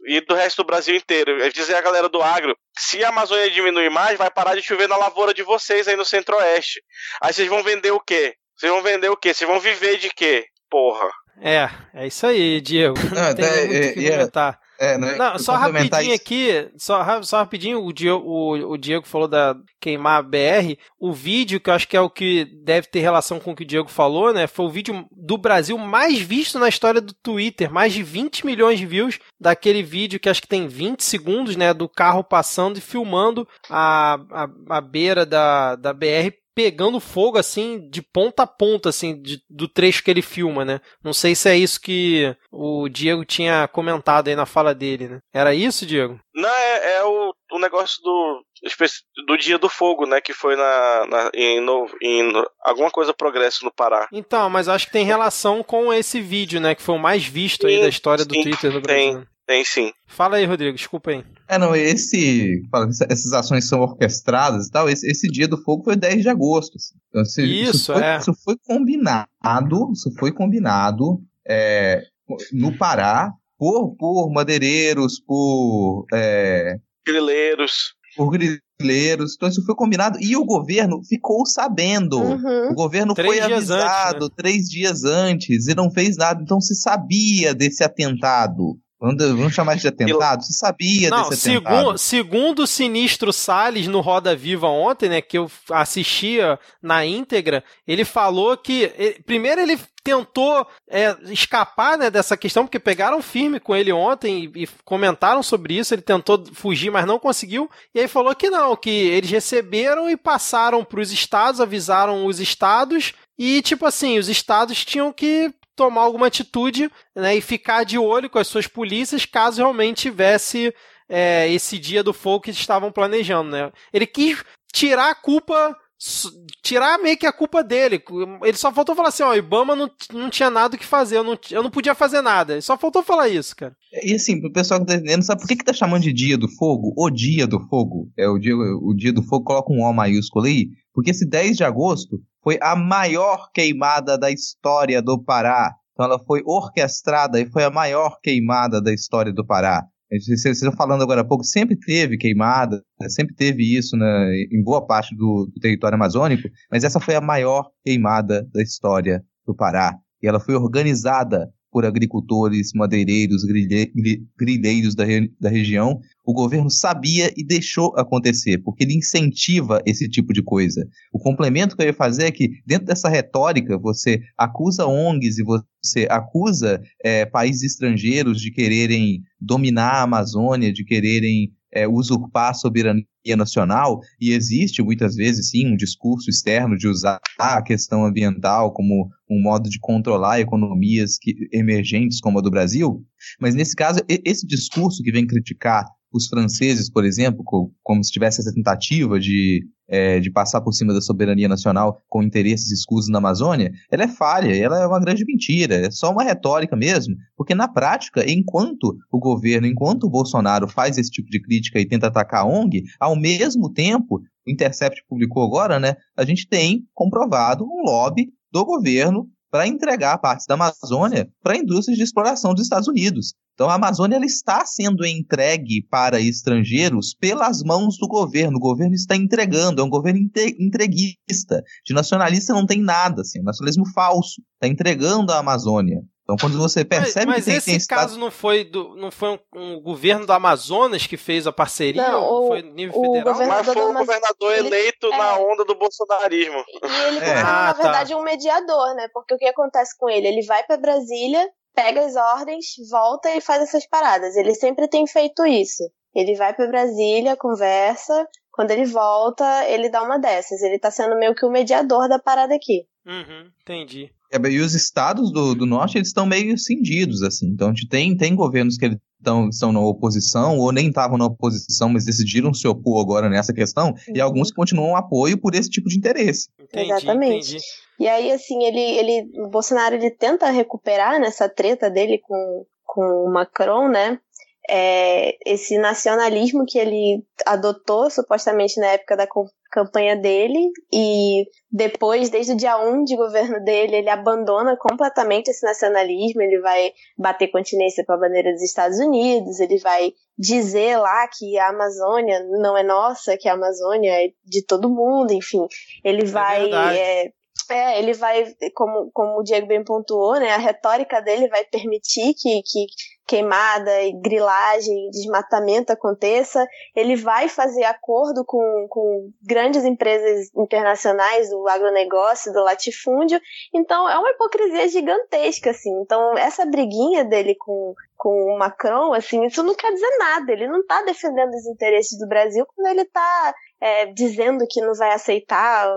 E do resto do Brasil inteiro. Eu dizer a galera do agro, se a Amazônia diminuir mais, vai parar de chover na lavoura de vocês aí no centro-oeste. Aí vocês vão vender o quê? Vocês vão vender o quê? Vocês vão viver de quê? Porra. É, é isso aí, Diego. Não, Não tem é, muito é, que é, comentar. É, né? Não, só rapidinho isso. aqui, só, só rapidinho, o Diego, o, o Diego falou da queimar a BR. O vídeo, que eu acho que é o que deve ter relação com o que o Diego falou, né? Foi o vídeo do Brasil mais visto na história do Twitter. Mais de 20 milhões de views daquele vídeo que acho que tem 20 segundos, né? Do carro passando e filmando a, a, a beira da, da BR pegando fogo assim de ponta a ponta assim de, do trecho que ele filma, né? Não sei se é isso que o Diego tinha comentado aí na fala dele, né? Era isso, Diego? Não, é, é o, o negócio do do dia do fogo, né? Que foi na, na em, no, em no, alguma coisa progresso no Pará. Então, mas acho que tem relação com esse vídeo, né? Que foi o mais visto sim, aí da história sim, do Twitter do Brasil. Tem, tem sim. Fala aí, Rodrigo, desculpa aí. É, não, esse. Essas ações são orquestradas e tal. Esse, esse dia do fogo foi 10 de agosto. Assim. Então, isso, isso, foi, é. Isso foi combinado. Isso foi combinado é, no Pará por, por madeireiros, por. É, grileiros. Por grileiros. Então, isso foi combinado. E o governo ficou sabendo. Uhum. O governo três foi avisado antes, né? três dias antes e não fez nada. Então, se sabia desse atentado. Vamos, chamar de atentado? Você sabia Não, desse atentado? Segundo, segundo o sinistro Salles no Roda Viva ontem, né, que eu assistia na íntegra, ele falou que. Ele, primeiro ele tentou é, escapar né, dessa questão, porque pegaram firme com ele ontem e, e, comentaram sobre isso. Ele tentou fugir, mas não conseguiu. E aí falou que não, que eles receberam e passaram para os estados, avisaram os estados. E, tipo assim, os estados tinham que tomar alguma atitude né, e ficar de olho com as suas polícias caso realmente tivesse é, esse dia do fogo que estavam planejando. Né? Ele quis tirar a culpa tirar meio que a culpa dele. Ele só faltou falar assim, ó, Ibama não, não tinha nada o que fazer, eu não, eu não podia fazer nada. Só faltou falar isso, cara. E assim, pro pessoal que tá entendendo, sabe por que que tá chamando de Dia do Fogo? O Dia do Fogo. É o dia, o dia do Fogo, coloca um O maiúsculo aí, porque esse 10 de agosto foi a maior queimada da história do Pará. Então ela foi orquestrada e foi a maior queimada da história do Pará. Vocês estão falando agora há pouco, sempre teve queimada, sempre teve isso né, em boa parte do, do território amazônico, mas essa foi a maior queimada da história do Pará. E ela foi organizada por agricultores, madeireiros, grileiros da, da região, o governo sabia e deixou acontecer, porque ele incentiva esse tipo de coisa. O complemento que eu ia fazer é que, dentro dessa retórica, você acusa ONGs e você acusa é, países estrangeiros de quererem dominar a Amazônia, de quererem é, usurpar a soberania nacional, e existe muitas vezes, sim, um discurso externo de usar a questão ambiental como um modo de controlar economias que, emergentes como a do Brasil, mas nesse caso, esse discurso que vem criticar os franceses, por exemplo, como se tivesse essa tentativa de, é, de passar por cima da soberania nacional com interesses escusos na Amazônia, ela é falha, ela é uma grande mentira, é só uma retórica mesmo, porque na prática, enquanto o governo, enquanto o Bolsonaro faz esse tipo de crítica e tenta atacar a ONG, ao mesmo tempo, o Intercept publicou agora, né, a gente tem comprovado um lobby do governo para entregar partes da Amazônia para indústrias de exploração dos Estados Unidos. Então a Amazônia ela está sendo entregue para estrangeiros pelas mãos do governo. O governo está entregando, é um governo entreguista. De nacionalista não tem nada, assim, é nacionalismo falso. Está entregando a Amazônia. Então, quando você percebe mas, mas que tem, esse tem caso não foi do, não foi um, um, governo do Amazonas que fez a parceria? Não, o, foi nível federal? Mas foi o governador ele, eleito é, na onda do bolsonarismo. E ele é. ah, na tá. verdade, tá. um mediador, né? Porque o que acontece com ele? Ele vai para Brasília, pega as ordens, volta e faz essas paradas. Ele sempre tem feito isso. Ele vai para Brasília, conversa quando ele volta, ele dá uma dessas. Ele tá sendo meio que o mediador da parada aqui. Uhum, entendi. É, e os estados do, do norte, eles estão meio cindidos, assim. Então, a gente tem, tem governos que estão, estão na oposição, ou nem estavam na oposição, mas decidiram se opor agora nessa questão, uhum. e alguns continuam apoio por esse tipo de interesse. Entendi, Exatamente. Entendi. E aí, assim, ele, ele, o Bolsonaro ele tenta recuperar nessa treta dele com, com o Macron, né? É, esse nacionalismo que ele adotou supostamente na época da campanha dele e depois, desde o dia 1 de governo dele, ele abandona completamente esse nacionalismo, ele vai bater continência para a bandeira dos Estados Unidos, ele vai dizer lá que a Amazônia não é nossa, que a Amazônia é de todo mundo, enfim, ele é vai é, é, ele vai, como, como o Diego bem pontuou, né, a retórica dele vai permitir que, que queimada e grilagem, desmatamento aconteça, ele vai fazer acordo com, com grandes empresas internacionais do agronegócio, do latifúndio. Então é uma hipocrisia gigantesca, assim. Então essa briguinha dele com, com o Macron, assim, isso não quer dizer nada. Ele não está defendendo os interesses do Brasil quando ele está é, dizendo que não vai aceitar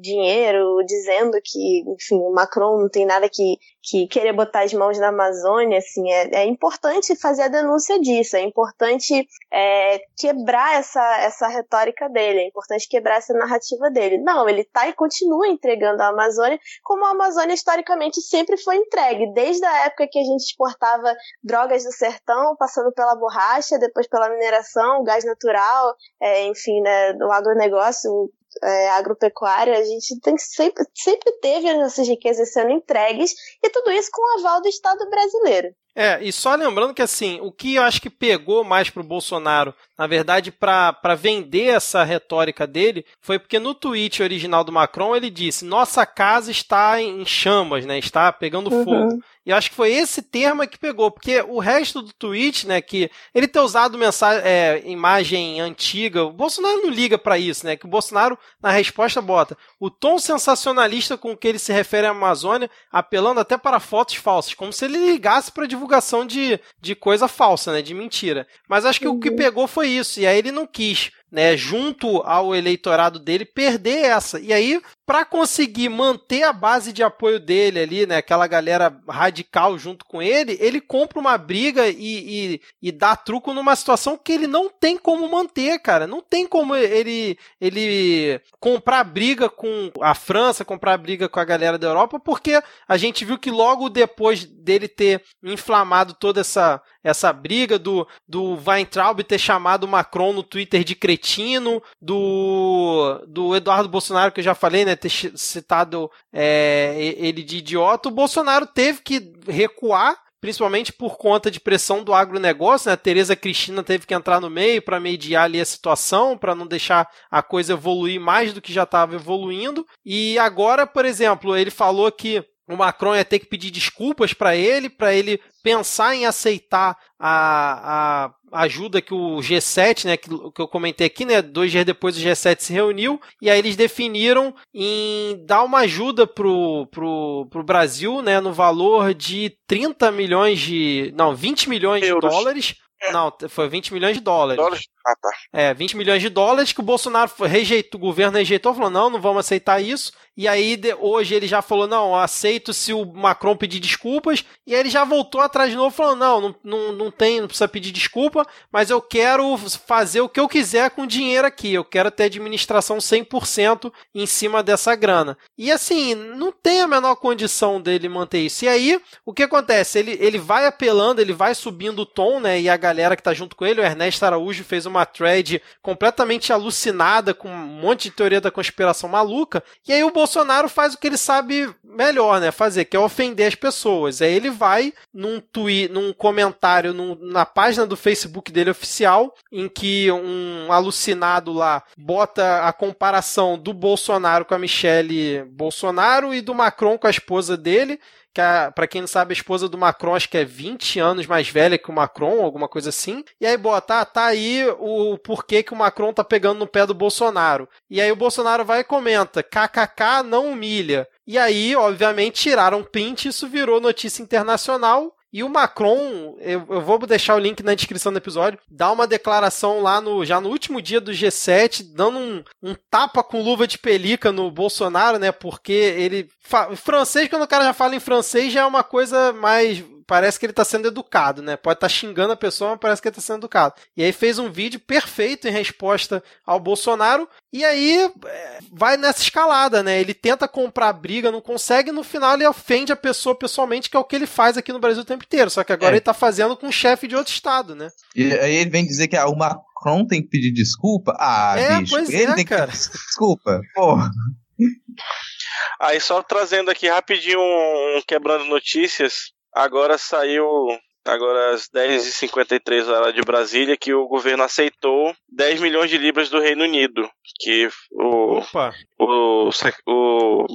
dinheiro, dizendo que, enfim, o Macron não tem nada que, que querer botar as mãos na Amazônia, assim, é, é importante fazer a denúncia disso, é importante é, quebrar essa, essa retórica dele, é importante quebrar essa narrativa dele. Não, ele tá e continua entregando a Amazônia como a Amazônia historicamente sempre foi entregue, desde a época que a gente exportava drogas do sertão, passando pela borracha, depois pela mineração, gás natural, é, enfim, né, o agronegócio, é, agropecuária, a gente tem sempre, sempre teve as nossas riquezas sendo entregues, e tudo isso com o aval do Estado brasileiro. É, e só lembrando que assim, o que eu acho que pegou mais pro Bolsonaro, na verdade, para vender essa retórica dele, foi porque no tweet original do Macron ele disse: Nossa casa está em chamas, né? Está pegando uhum. fogo. E eu acho que foi esse termo que pegou, porque o resto do tweet, né, que ele ter usado mensagem, é, imagem antiga, o Bolsonaro não liga para isso, né? Que o Bolsonaro na resposta bota o tom sensacionalista com que ele se refere à Amazônia, apelando até para fotos falsas, como se ele ligasse para divulgação de, de coisa falsa, né, de mentira. Mas acho que uhum. o que uhum. pegou foi isso, e aí ele não quis né, junto ao eleitorado dele, perder essa. E aí, para conseguir manter a base de apoio dele ali, né, aquela galera radical junto com ele, ele compra uma briga e, e, e dá truco numa situação que ele não tem como manter, cara. Não tem como ele, ele comprar briga com a França, comprar briga com a galera da Europa, porque a gente viu que logo depois dele ter inflamado toda essa, essa briga do, do Weintraub ter chamado Macron no Twitter de cretino, do, do Eduardo Bolsonaro, que eu já falei, né, ter citado é, ele de idiota, o Bolsonaro teve que recuar principalmente por conta de pressão do agronegócio, né? A Tereza Cristina teve que entrar no meio para mediar ali a situação, para não deixar a coisa evoluir mais do que já estava evoluindo. E agora, por exemplo, ele falou que o Macron ia ter que pedir desculpas para ele, para ele pensar em aceitar a, a ajuda que o G7, né, que, que eu comentei aqui, né, dois dias depois o G7 se reuniu e aí eles definiram em dar uma ajuda pro, pro, pro Brasil, né, no valor de 30 milhões de, não, 20 milhões Euros. de dólares. É. Não, foi 20 milhões de dólares. dólares. Ah, tá. É, 20 milhões de dólares que o Bolsonaro rejeitou, o governo rejeitou, falou: não, não vamos aceitar isso. E aí, hoje ele já falou: não, aceito se o Macron pedir desculpas. E aí ele já voltou atrás de novo, falando: não, não, não, não tem, não precisa pedir desculpa, mas eu quero fazer o que eu quiser com o dinheiro aqui. Eu quero ter administração 100% em cima dessa grana. E assim, não tem a menor condição dele manter isso. E aí, o que acontece? Ele, ele vai apelando, ele vai subindo o tom, né? E a galera que tá junto com ele, o Ernesto Araújo, fez uma uma thread completamente alucinada, com um monte de teoria da conspiração maluca, e aí o Bolsonaro faz o que ele sabe melhor, né, fazer, que é ofender as pessoas. Aí ele vai num tweet, num comentário num, na página do Facebook dele oficial, em que um alucinado lá bota a comparação do Bolsonaro com a Michelle Bolsonaro e do Macron com a esposa dele, que para quem não sabe, a esposa do Macron acho que é 20 anos mais velha que o Macron, alguma coisa assim. E aí bota, ah, tá aí o porquê que o Macron tá pegando no pé do Bolsonaro. E aí o Bolsonaro vai e comenta, kkk não humilha. E aí, obviamente, tiraram print, isso virou notícia internacional E o Macron, eu, eu, vou deixar o link na descrição do episódio, dá uma declaração lá no já no último dia do G7, dando um, um tapa com luva de pelica no Bolsonaro, né? Porque ele. Francês, quando o cara já fala em francês, já é uma coisa mais parece que ele está sendo educado, né? Pode estar tá xingando a pessoa, mas parece que ele está sendo educado. E aí fez um vídeo perfeito em resposta ao Bolsonaro, e aí é, vai nessa escalada, né? Ele tenta comprar briga, não consegue, e no final ele ofende a pessoa pessoalmente, que é o que ele faz aqui no Brasil o tempo inteiro. Só que agora é. ele está fazendo com um chefe de outro estado, né? E aí ele vem dizer que o Macron tem que pedir desculpa? Ah, é, bicho, pois ele é, tem cara. que pedir desculpa. Porra. Aí só trazendo aqui rapidinho um quebrando notícias, Agora saiu, agora às 10h53 horas de Brasília, que o governo aceitou 10 milhões de libras do Reino Unido. Que o, Opa. o, o,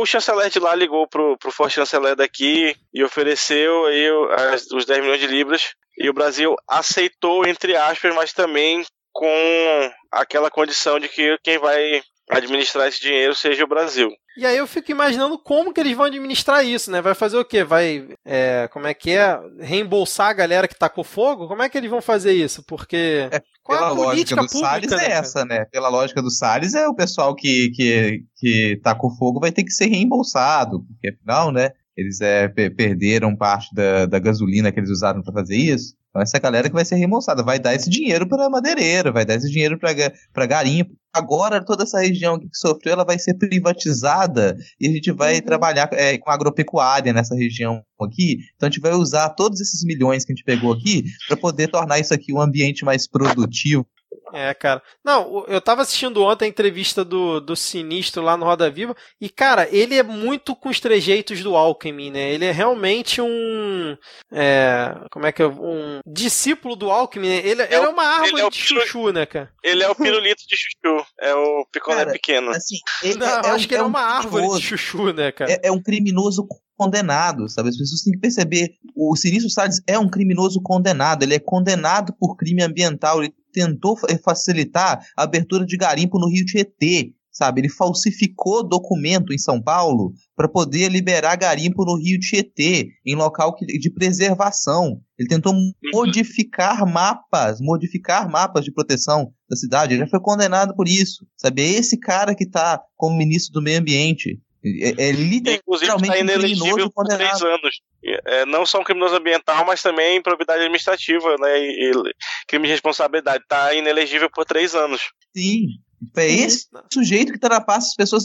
o, chanceler de lá ligou pro, pro forte chanceler daqui e ofereceu aí as, os 10 milhões de libras. E o Brasil aceitou, entre aspas, mas também com aquela condição de que quem vai administrar esse dinheiro seja o Brasil. E aí eu fico imaginando como que eles vão administrar isso, né? Vai fazer o quê? Vai, é, como é que é? Reembolsar a galera que tacou fogo? Como é que eles vão fazer isso? Porque é, qual pela é a lógica do pública, Salles né, é essa, né? Pela lógica do Salles é o pessoal que, que, que tacou fogo vai ter que ser reembolsado, porque afinal, né? Eles é, perderam parte da, da gasolina que eles usaram para fazer isso. Então essa galera que vai ser reembolsada, vai dar esse dinheiro para madeireira, vai dar esse dinheiro para garimpo. Agora toda essa região que sofreu, ela vai ser privatizada e a gente vai uhum. trabalhar é, com agropecuária nessa região aqui. Então a gente vai usar todos esses milhões que a gente pegou aqui para poder tornar isso aqui um ambiente mais produtivo, é, cara. Não, eu tava assistindo ontem a entrevista do, do Sinistro lá no Roda Viva, e, cara, ele é muito com os trejeitos do Alckmin, né? Ele é realmente um. É, como é que é? Um discípulo do Alckmin, né? Ele, é, ele é uma árvore é de chuchu, né, cara? Ele é o pirulito de chuchu, é o picolé cara, pequeno. Assim, ele, Não, é, acho que ele é, é uma árvore de chuchu, né, cara? É, um criminoso condenado, sabe? As pessoas têm que perceber, o Sinistro Salles é um criminoso condenado, ele é condenado por crime ambiental, ele tentou facilitar a abertura de garimpo no Rio Tietê, sabe? Ele falsificou documento em São Paulo para poder liberar garimpo no Rio Tietê, em local de preservação. Ele tentou modificar mapas, modificar mapas de proteção da cidade. Ele já foi condenado por isso, sabe? É esse cara que está como ministro do Meio Ambiente. É, é literalmente Inclusive, tá inelegível por três anos. É, não só um criminoso ambiental, mas também improbidade administrativa, né? E, e crime de responsabilidade. Está inelegível por três anos. Sim. É esse sujeito que trapaça as pessoas,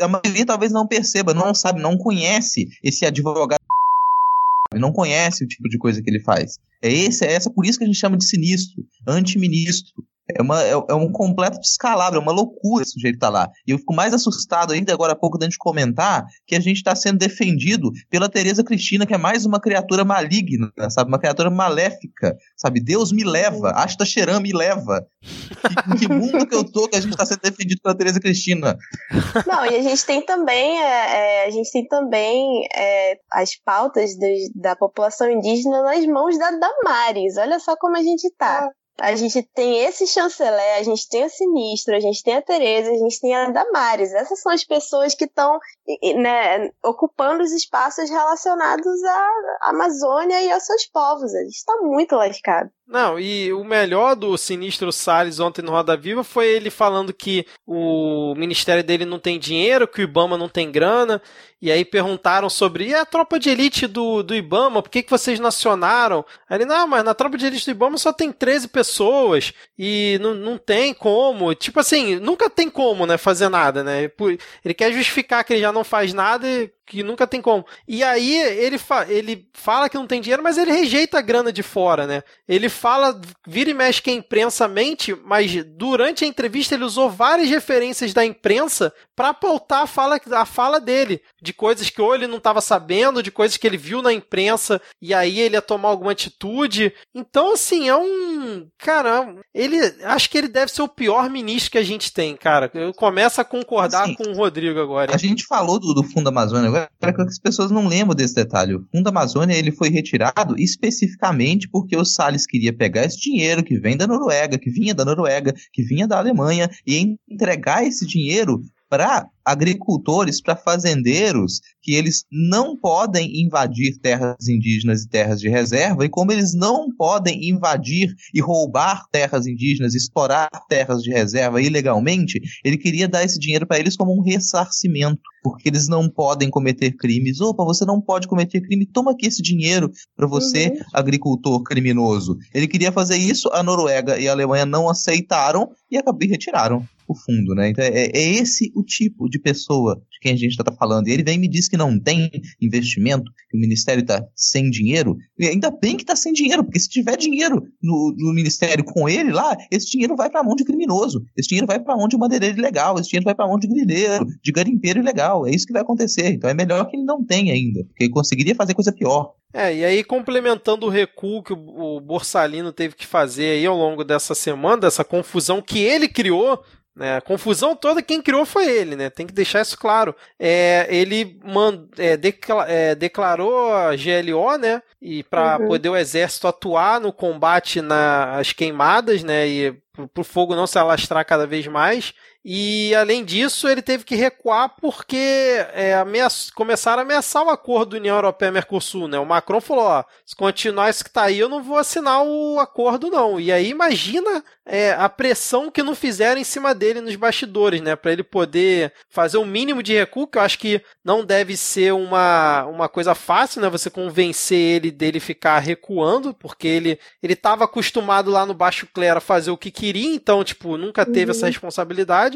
a maioria talvez não perceba, não sabe, não conhece esse advogado, não conhece o tipo de coisa que ele faz. É esse, é essa, por isso que a gente chama de sinistro, antiministro, é, uma, é, é, um completo descalabro, é uma loucura esse sujeito tá lá. E eu fico mais assustado ainda agora há pouco da gente comentar que a gente está sendo defendido pela Tereza Cristina, que é mais uma criatura maligna, sabe? Uma criatura maléfica, sabe? Deus me leva, Asta Xeram me leva. Que, que mundo que eu tô que a gente está sendo defendido pela Tereza Cristina? Não, e a gente tem também, é, é, a gente tem também é, as pautas de, da população indígena nas mãos da Damares. Olha só como a gente tá. A gente tem esse chanceler, a gente tem o Sinistro, a gente tem a Tereza, a gente tem a Damares. Essas são as pessoas que estão né, ocupando os espaços relacionados à Amazônia e aos seus povos. A gente está muito lascado. Não, e o melhor do Sinistro Salles ontem no Roda Viva foi ele falando que o ministério dele não tem dinheiro, que o Ibama não tem grana, e aí perguntaram sobre e a tropa de elite do, do Ibama, por que, que vocês não acionaram? Aí ele, não, mas na tropa de elite do Ibama só tem 13 pessoas, e não, não tem como, tipo assim, nunca tem como, né, fazer nada, né? Ele quer justificar que ele já não faz nada e que nunca tem como. E aí ele, fa ele fala que não tem dinheiro, mas ele rejeita a grana de fora, né? Ele fala, vira e mexe que a imprensa mente, mas durante a entrevista ele usou várias referências da imprensa para pautar a fala, a fala dele, de coisas que ou ele não estava sabendo, de coisas que ele viu na imprensa e aí ele ia tomar alguma atitude. Então, assim, é um. Cara, ele. Acho que ele deve ser o pior ministro que a gente tem, cara. Eu começo a concordar assim, com o Rodrigo agora. A gente falou do, do Fundo Amazônia agora, que as pessoas não lembram desse detalhe. O Fundo Amazônia ele foi retirado especificamente porque o Salles queria pegar esse dinheiro que vem da Noruega, que vinha da Noruega, que vinha da Alemanha, e entregar esse dinheiro para agricultores, para fazendeiros, que eles não podem invadir terras indígenas e terras de reserva, e como eles não podem invadir e roubar terras indígenas, explorar terras de reserva ilegalmente, ele queria dar esse dinheiro para eles como um ressarcimento, porque eles não podem cometer crimes. Opa, você não pode cometer crime, toma aqui esse dinheiro para você, uhum. agricultor criminoso. Ele queria fazer isso, a Noruega e a Alemanha não aceitaram e acabou e retiraram o fundo, né? Então é, é esse o tipo de pessoa de quem a gente está falando. E ele vem e me diz que não tem investimento, que o Ministério está sem dinheiro. E ainda bem que está sem dinheiro, porque se tiver dinheiro no, no, Ministério com ele lá, esse dinheiro vai para a mão de criminoso, esse dinheiro vai para a mão de madeireiro ilegal, esse dinheiro vai para a mão de grileiro, de garimpeiro ilegal. É isso que vai acontecer. Então é melhor que ele não tenha ainda, porque ele conseguiria fazer coisa pior. É, e aí complementando o recuo que o Borsalino teve que fazer aí ao longo dessa semana, dessa confusão que ele criou, né? A confusão toda quem criou foi ele, né? Tem que deixar isso claro. É, ele mand, é, decla, é, declarou a GLO, né? E para uhum. poder o exército atuar no combate nas queimadas, né? E para o fogo não se alastrar cada vez mais. E além disso, ele teve que recuar porque é, ameaça, começaram a ameaçar o acordo União Europeia-Mercosul. Né? O Macron falou: ó, se continuar isso que está aí, eu não vou assinar o acordo, não. E aí imagina é, a pressão que não fizeram em cima dele nos bastidores, né? Para ele poder fazer o um mínimo de recuo, que eu acho que não deve ser uma, uma coisa fácil, né? Você convencer ele dele ficar recuando, porque ele ele estava acostumado lá no Baixo Clero a fazer o que queria, então, tipo, nunca teve uhum. essa responsabilidade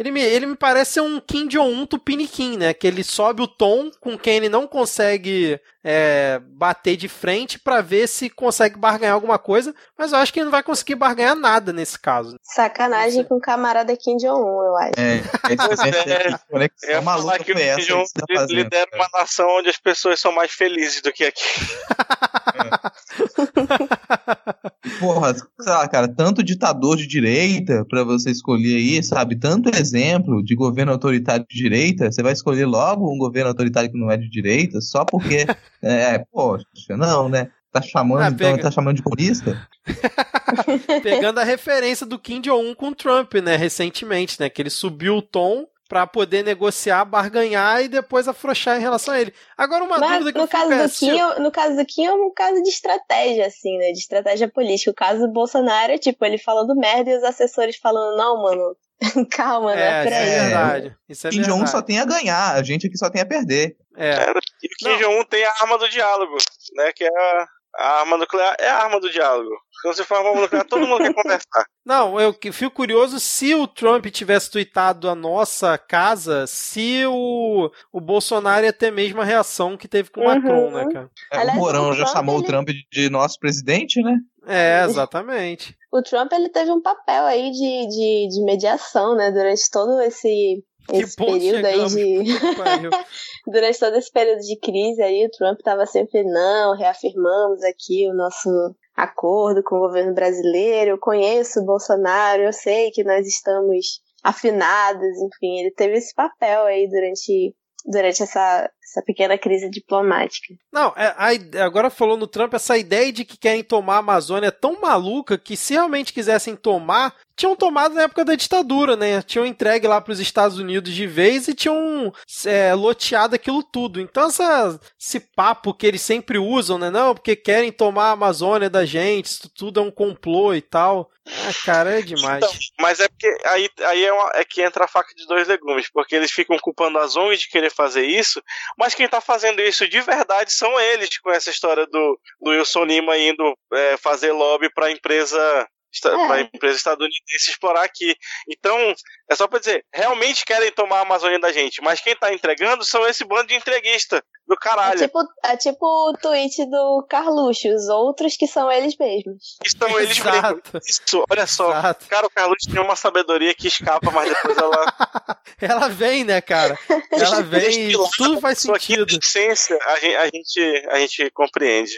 ele me, ele me parece ser um Kim Jong-un tupiniquim, né? Que ele sobe o tom com quem ele não consegue é, bater de frente para ver se consegue barganhar alguma coisa, mas eu acho que ele não vai conseguir barganhar nada nesse caso. Sacanagem com o camarada Kim Jong-un, eu acho. É, é, é, é maluca que foi essa. Kim Jong tá lidera uma nação onde as pessoas são mais felizes do que aqui. Porra, sei lá, cara, tanto ditador de direita para você escolher aí, sabe? Tanto exemplo de governo autoritário de direita, você vai escolher logo um governo autoritário que não é de direita, só porque, é, poxa, não, né? Tá chamando, ah, então, tá chamando de comunista? Pegando a referência do Kim Jong-un com o Trump, né, recentemente, né, que ele subiu o tom para poder negociar, barganhar e depois afrouxar em relação a ele. Agora uma Mas, dúvida que no eu caso do Kim, no caso do Kim é um caso de estratégia assim, né, de estratégia política. O caso do Bolsonaro, é, tipo, ele falando merda e os assessores falando: "Não, mano, calma, né, é, é verdade. Isso é Kim Jong-un só tem a ganhar, a gente aqui só tem a perder. É. é e o Kim Jong-un tem a arma do diálogo, né, que é a a arma nuclear é a arma do diálogo. Quando você fala arma nuclear, todo mundo quer conversar. Não, eu fico curioso se o Trump tivesse tweetado a nossa casa, se o, o Bolsonaro ia ter a mesma reação que teve com o uhum. Macron, né, cara? É, o Mourão já chamou ele... o Trump de nosso presidente, né? É, exatamente. O Trump ele teve um papel aí de, de, de mediação, né, durante todo esse esse período aí de. Durante todo esse período de crise aí, o Trump estava sempre, não, reafirmamos aqui o nosso acordo com o governo brasileiro, eu conheço o Bolsonaro, eu sei que nós estamos afinados, enfim, ele teve esse papel aí durante durante essa, essa pequena crise diplomática. Não, é, a, agora falou no Trump, essa ideia de que querem tomar a Amazônia é tão maluca que se realmente quisessem tomar, tinham tomado na época da ditadura, né? Tinham entregue lá para os Estados Unidos de vez e tinham é, loteado aquilo tudo. Então essa, esse papo que eles sempre usam, né? Não, porque querem tomar a Amazônia da gente, isso tudo é um complô e tal. Ah, cara, é demais. Então, mas é porque aí, aí é, uma, é, que entra a faca de dois legumes, porque eles ficam culpando as ONGs de querer fazer isso, mas quem tá fazendo isso de verdade são eles, com essa história do, do Wilson Lima indo é, fazer lobby pra empresa é. para a empresa estadunidense explorar aqui. Então, é só para dizer, realmente querem tomar a Amazônia da gente, mas quem está entregando são esse bando de entreguista do caralho. É tipo, é tipo o tweet do Carluxo, os outros que são eles mesmos. São eles Exato. mesmos. Isso, olha só. Exato. Cara, o Carluxo tem uma sabedoria que escapa, mas depois ela. ela vem, né, cara? Ela vem e tudo faz sentido. Aqui, essência, a gente, a gente, a gente compreende.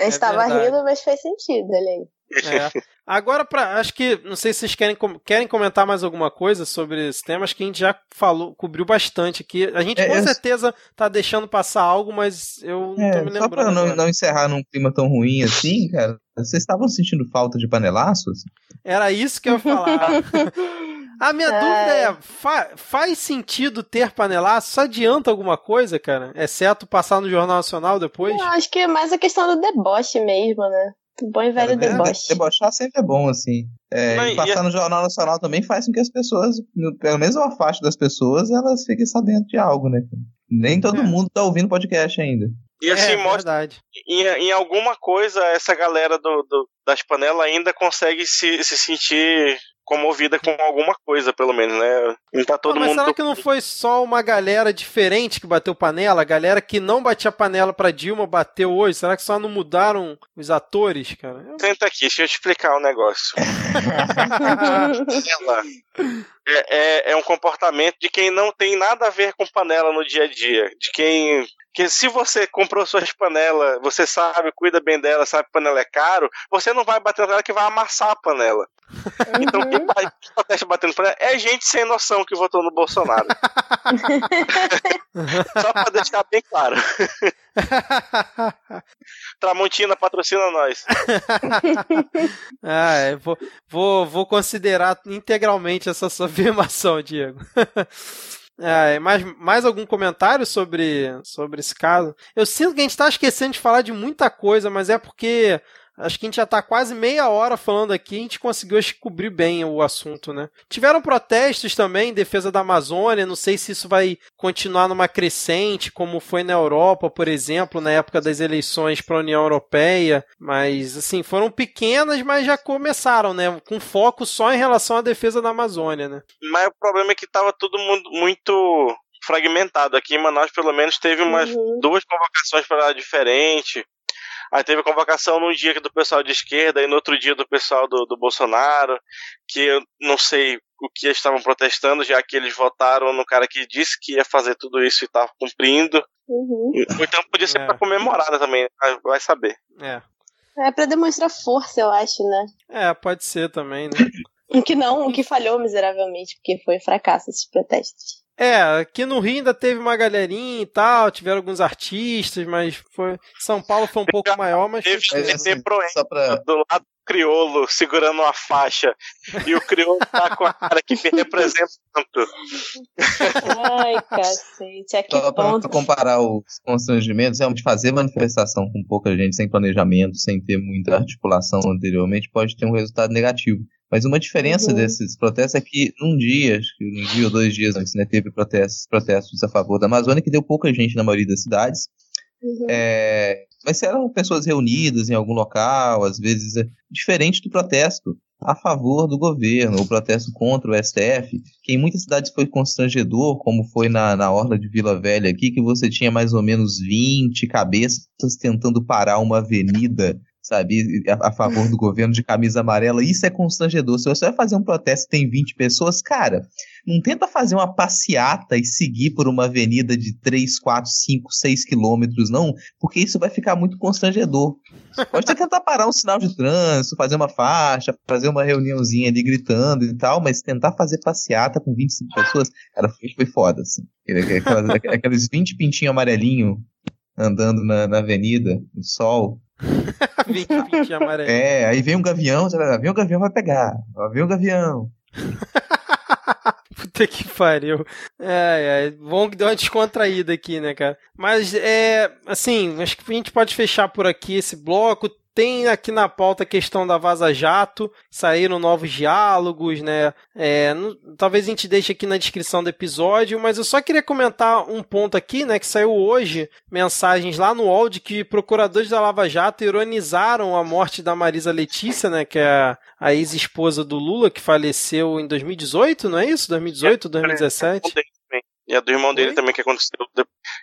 A gente é tava rindo, mas faz sentido, ali. É. Agora, pra, acho que, não sei se vocês querem, querem comentar mais alguma coisa sobre esse tema, acho que a gente já falou, cobriu bastante aqui. A gente é, com certeza tá deixando passar algo, mas eu não é, tô me lembrando. Só pra não, não, encerrar num clima tão ruim assim, cara, vocês estavam sentindo falta de panelaços? Era isso que eu ia falar. A minha é. dúvida é: fa faz sentido ter panelaço? Só adianta alguma coisa, cara? Exceto passar no Jornal Nacional depois? Eu acho que é mais a questão do deboche mesmo, né? Bom e velho é, deboche. Debochar sempre é bom, assim. É, Mas, e passar e... no Jornal Nacional também faz com que as pessoas, pelo menos uma faixa das pessoas, elas fiquem sabendo de algo, né? Nem todo é. mundo tá ouvindo podcast ainda. E assim, é, mostra. Em, em, alguma coisa, essa galera do, do, das panelas ainda consegue se, se sentir comovida com alguma coisa, pelo menos, né? Não tá todo mas mundo. Será que não foi só uma galera diferente que bateu panela? A galera que não batia panela pra Dilma bateu hoje? Será que só não mudaram os atores, cara? Senta aqui, deixa eu te explicar o um negócio. é, é, é um comportamento de quem não tem nada a ver com panela no dia a dia. De quem que se você comprou suas panelas, você sabe, cuida bem dela, sabe que panela é caro, você não vai bater nela que vai amassar a panela. Então quem protesta batendo panela é gente sem noção que votou no Bolsonaro. Só pra deixar bem claro. Tramontina patrocina nós. ah, é, vou, vou, vou considerar integralmente essa sua afirmação, Diego. É, mais, mais algum comentário sobre, sobre esse caso? Eu sinto que a gente está esquecendo de falar de muita coisa, mas é porque Acho que a gente já está quase meia hora falando aqui e a gente conseguiu cobrir bem o assunto, né? Tiveram protestos também em defesa da Amazônia, não sei se isso vai continuar numa crescente, como foi na Europa, por exemplo, na época das eleições para a União Europeia, mas assim, foram pequenas, mas já começaram, né? Com foco só em relação à defesa da Amazônia, né? Mas o problema é que estava todo mundo muito fragmentado. Aqui em Manaus, pelo menos, teve umas uhum. duas convocações para diferente. Aí teve convocação num dia do pessoal de esquerda e no outro dia do pessoal do, do Bolsonaro, que eu não sei o que eles estavam protestando, já que eles votaram no cara que disse que ia fazer tudo isso e estava cumprindo. Uhum. Então podia ser é. para comemorada também, vai saber. É. É para demonstrar força, eu acho, né? É, pode ser também, né? o que não, o que falhou miseravelmente, porque foi fracasso esses protestos. É, aqui no Rio ainda teve uma galerinha e tal, tiveram alguns artistas, mas foi São Paulo foi um pouco maior, mas teve foi assim, pra... do lado do criolo segurando uma faixa e o criolo tá com a cara que me representa tanto. Ai, cacete, é que Só ponto. Pra comparar os constrangimentos, realmente fazer manifestação com pouca gente, sem planejamento, sem ter muita articulação anteriormente, pode ter um resultado negativo. Mas uma diferença uhum. desses protestos é que num dia, acho que um dia ou dois dias antes, né, teve protestos, protestos a favor da Amazônia, que deu pouca gente na maioria das cidades. Uhum. É, mas eram pessoas reunidas em algum local, às vezes é diferente do protesto a favor do governo, o protesto contra o STF, que em muitas cidades foi constrangedor, como foi na, na Orla de Vila Velha aqui, que você tinha mais ou menos 20 cabeças tentando parar uma avenida sabe, a, a, favor do governo de camisa amarela. Isso é constrangedor. Se você vai fazer um protesto e tem 20 pessoas, cara, não tenta fazer uma passeata e seguir por uma avenida de 3, 4, 5, 6 quilômetros, não, porque isso vai ficar muito constrangedor. Pode até tentar parar um sinal de trânsito, fazer uma faixa, fazer uma reuniãozinha ali gritando e tal, mas tentar fazer passeata com 25 pessoas, cara, foi, foi foda, assim. Aquelas, aqueles 20 pintinhos amarelinho andando na, na avenida, no sol, 20, 20 amarelo. É, aí vem um gavião, vem um gavião, vai pegar. Vem um gavião. Puta que pariu. É, é, bom que deu uma descontraída aqui, né, cara? Mas, é, assim, acho que a gente pode fechar por aqui esse bloco. Tem aqui na pauta a questão da Vaza Jato, saíram novos diálogos, né? É, talvez a gente deixe aqui na descrição do episódio, mas eu só queria comentar um ponto aqui, né? Que saiu hoje, mensagens lá no UOL de que procuradores da Lava Jato ironizaram a morte da Marisa Letícia, né? Que é a ex-esposa do Lula, que faleceu em 2018, não é isso? 2018, 2017? E a do irmão dele Oi? também que aconteceu.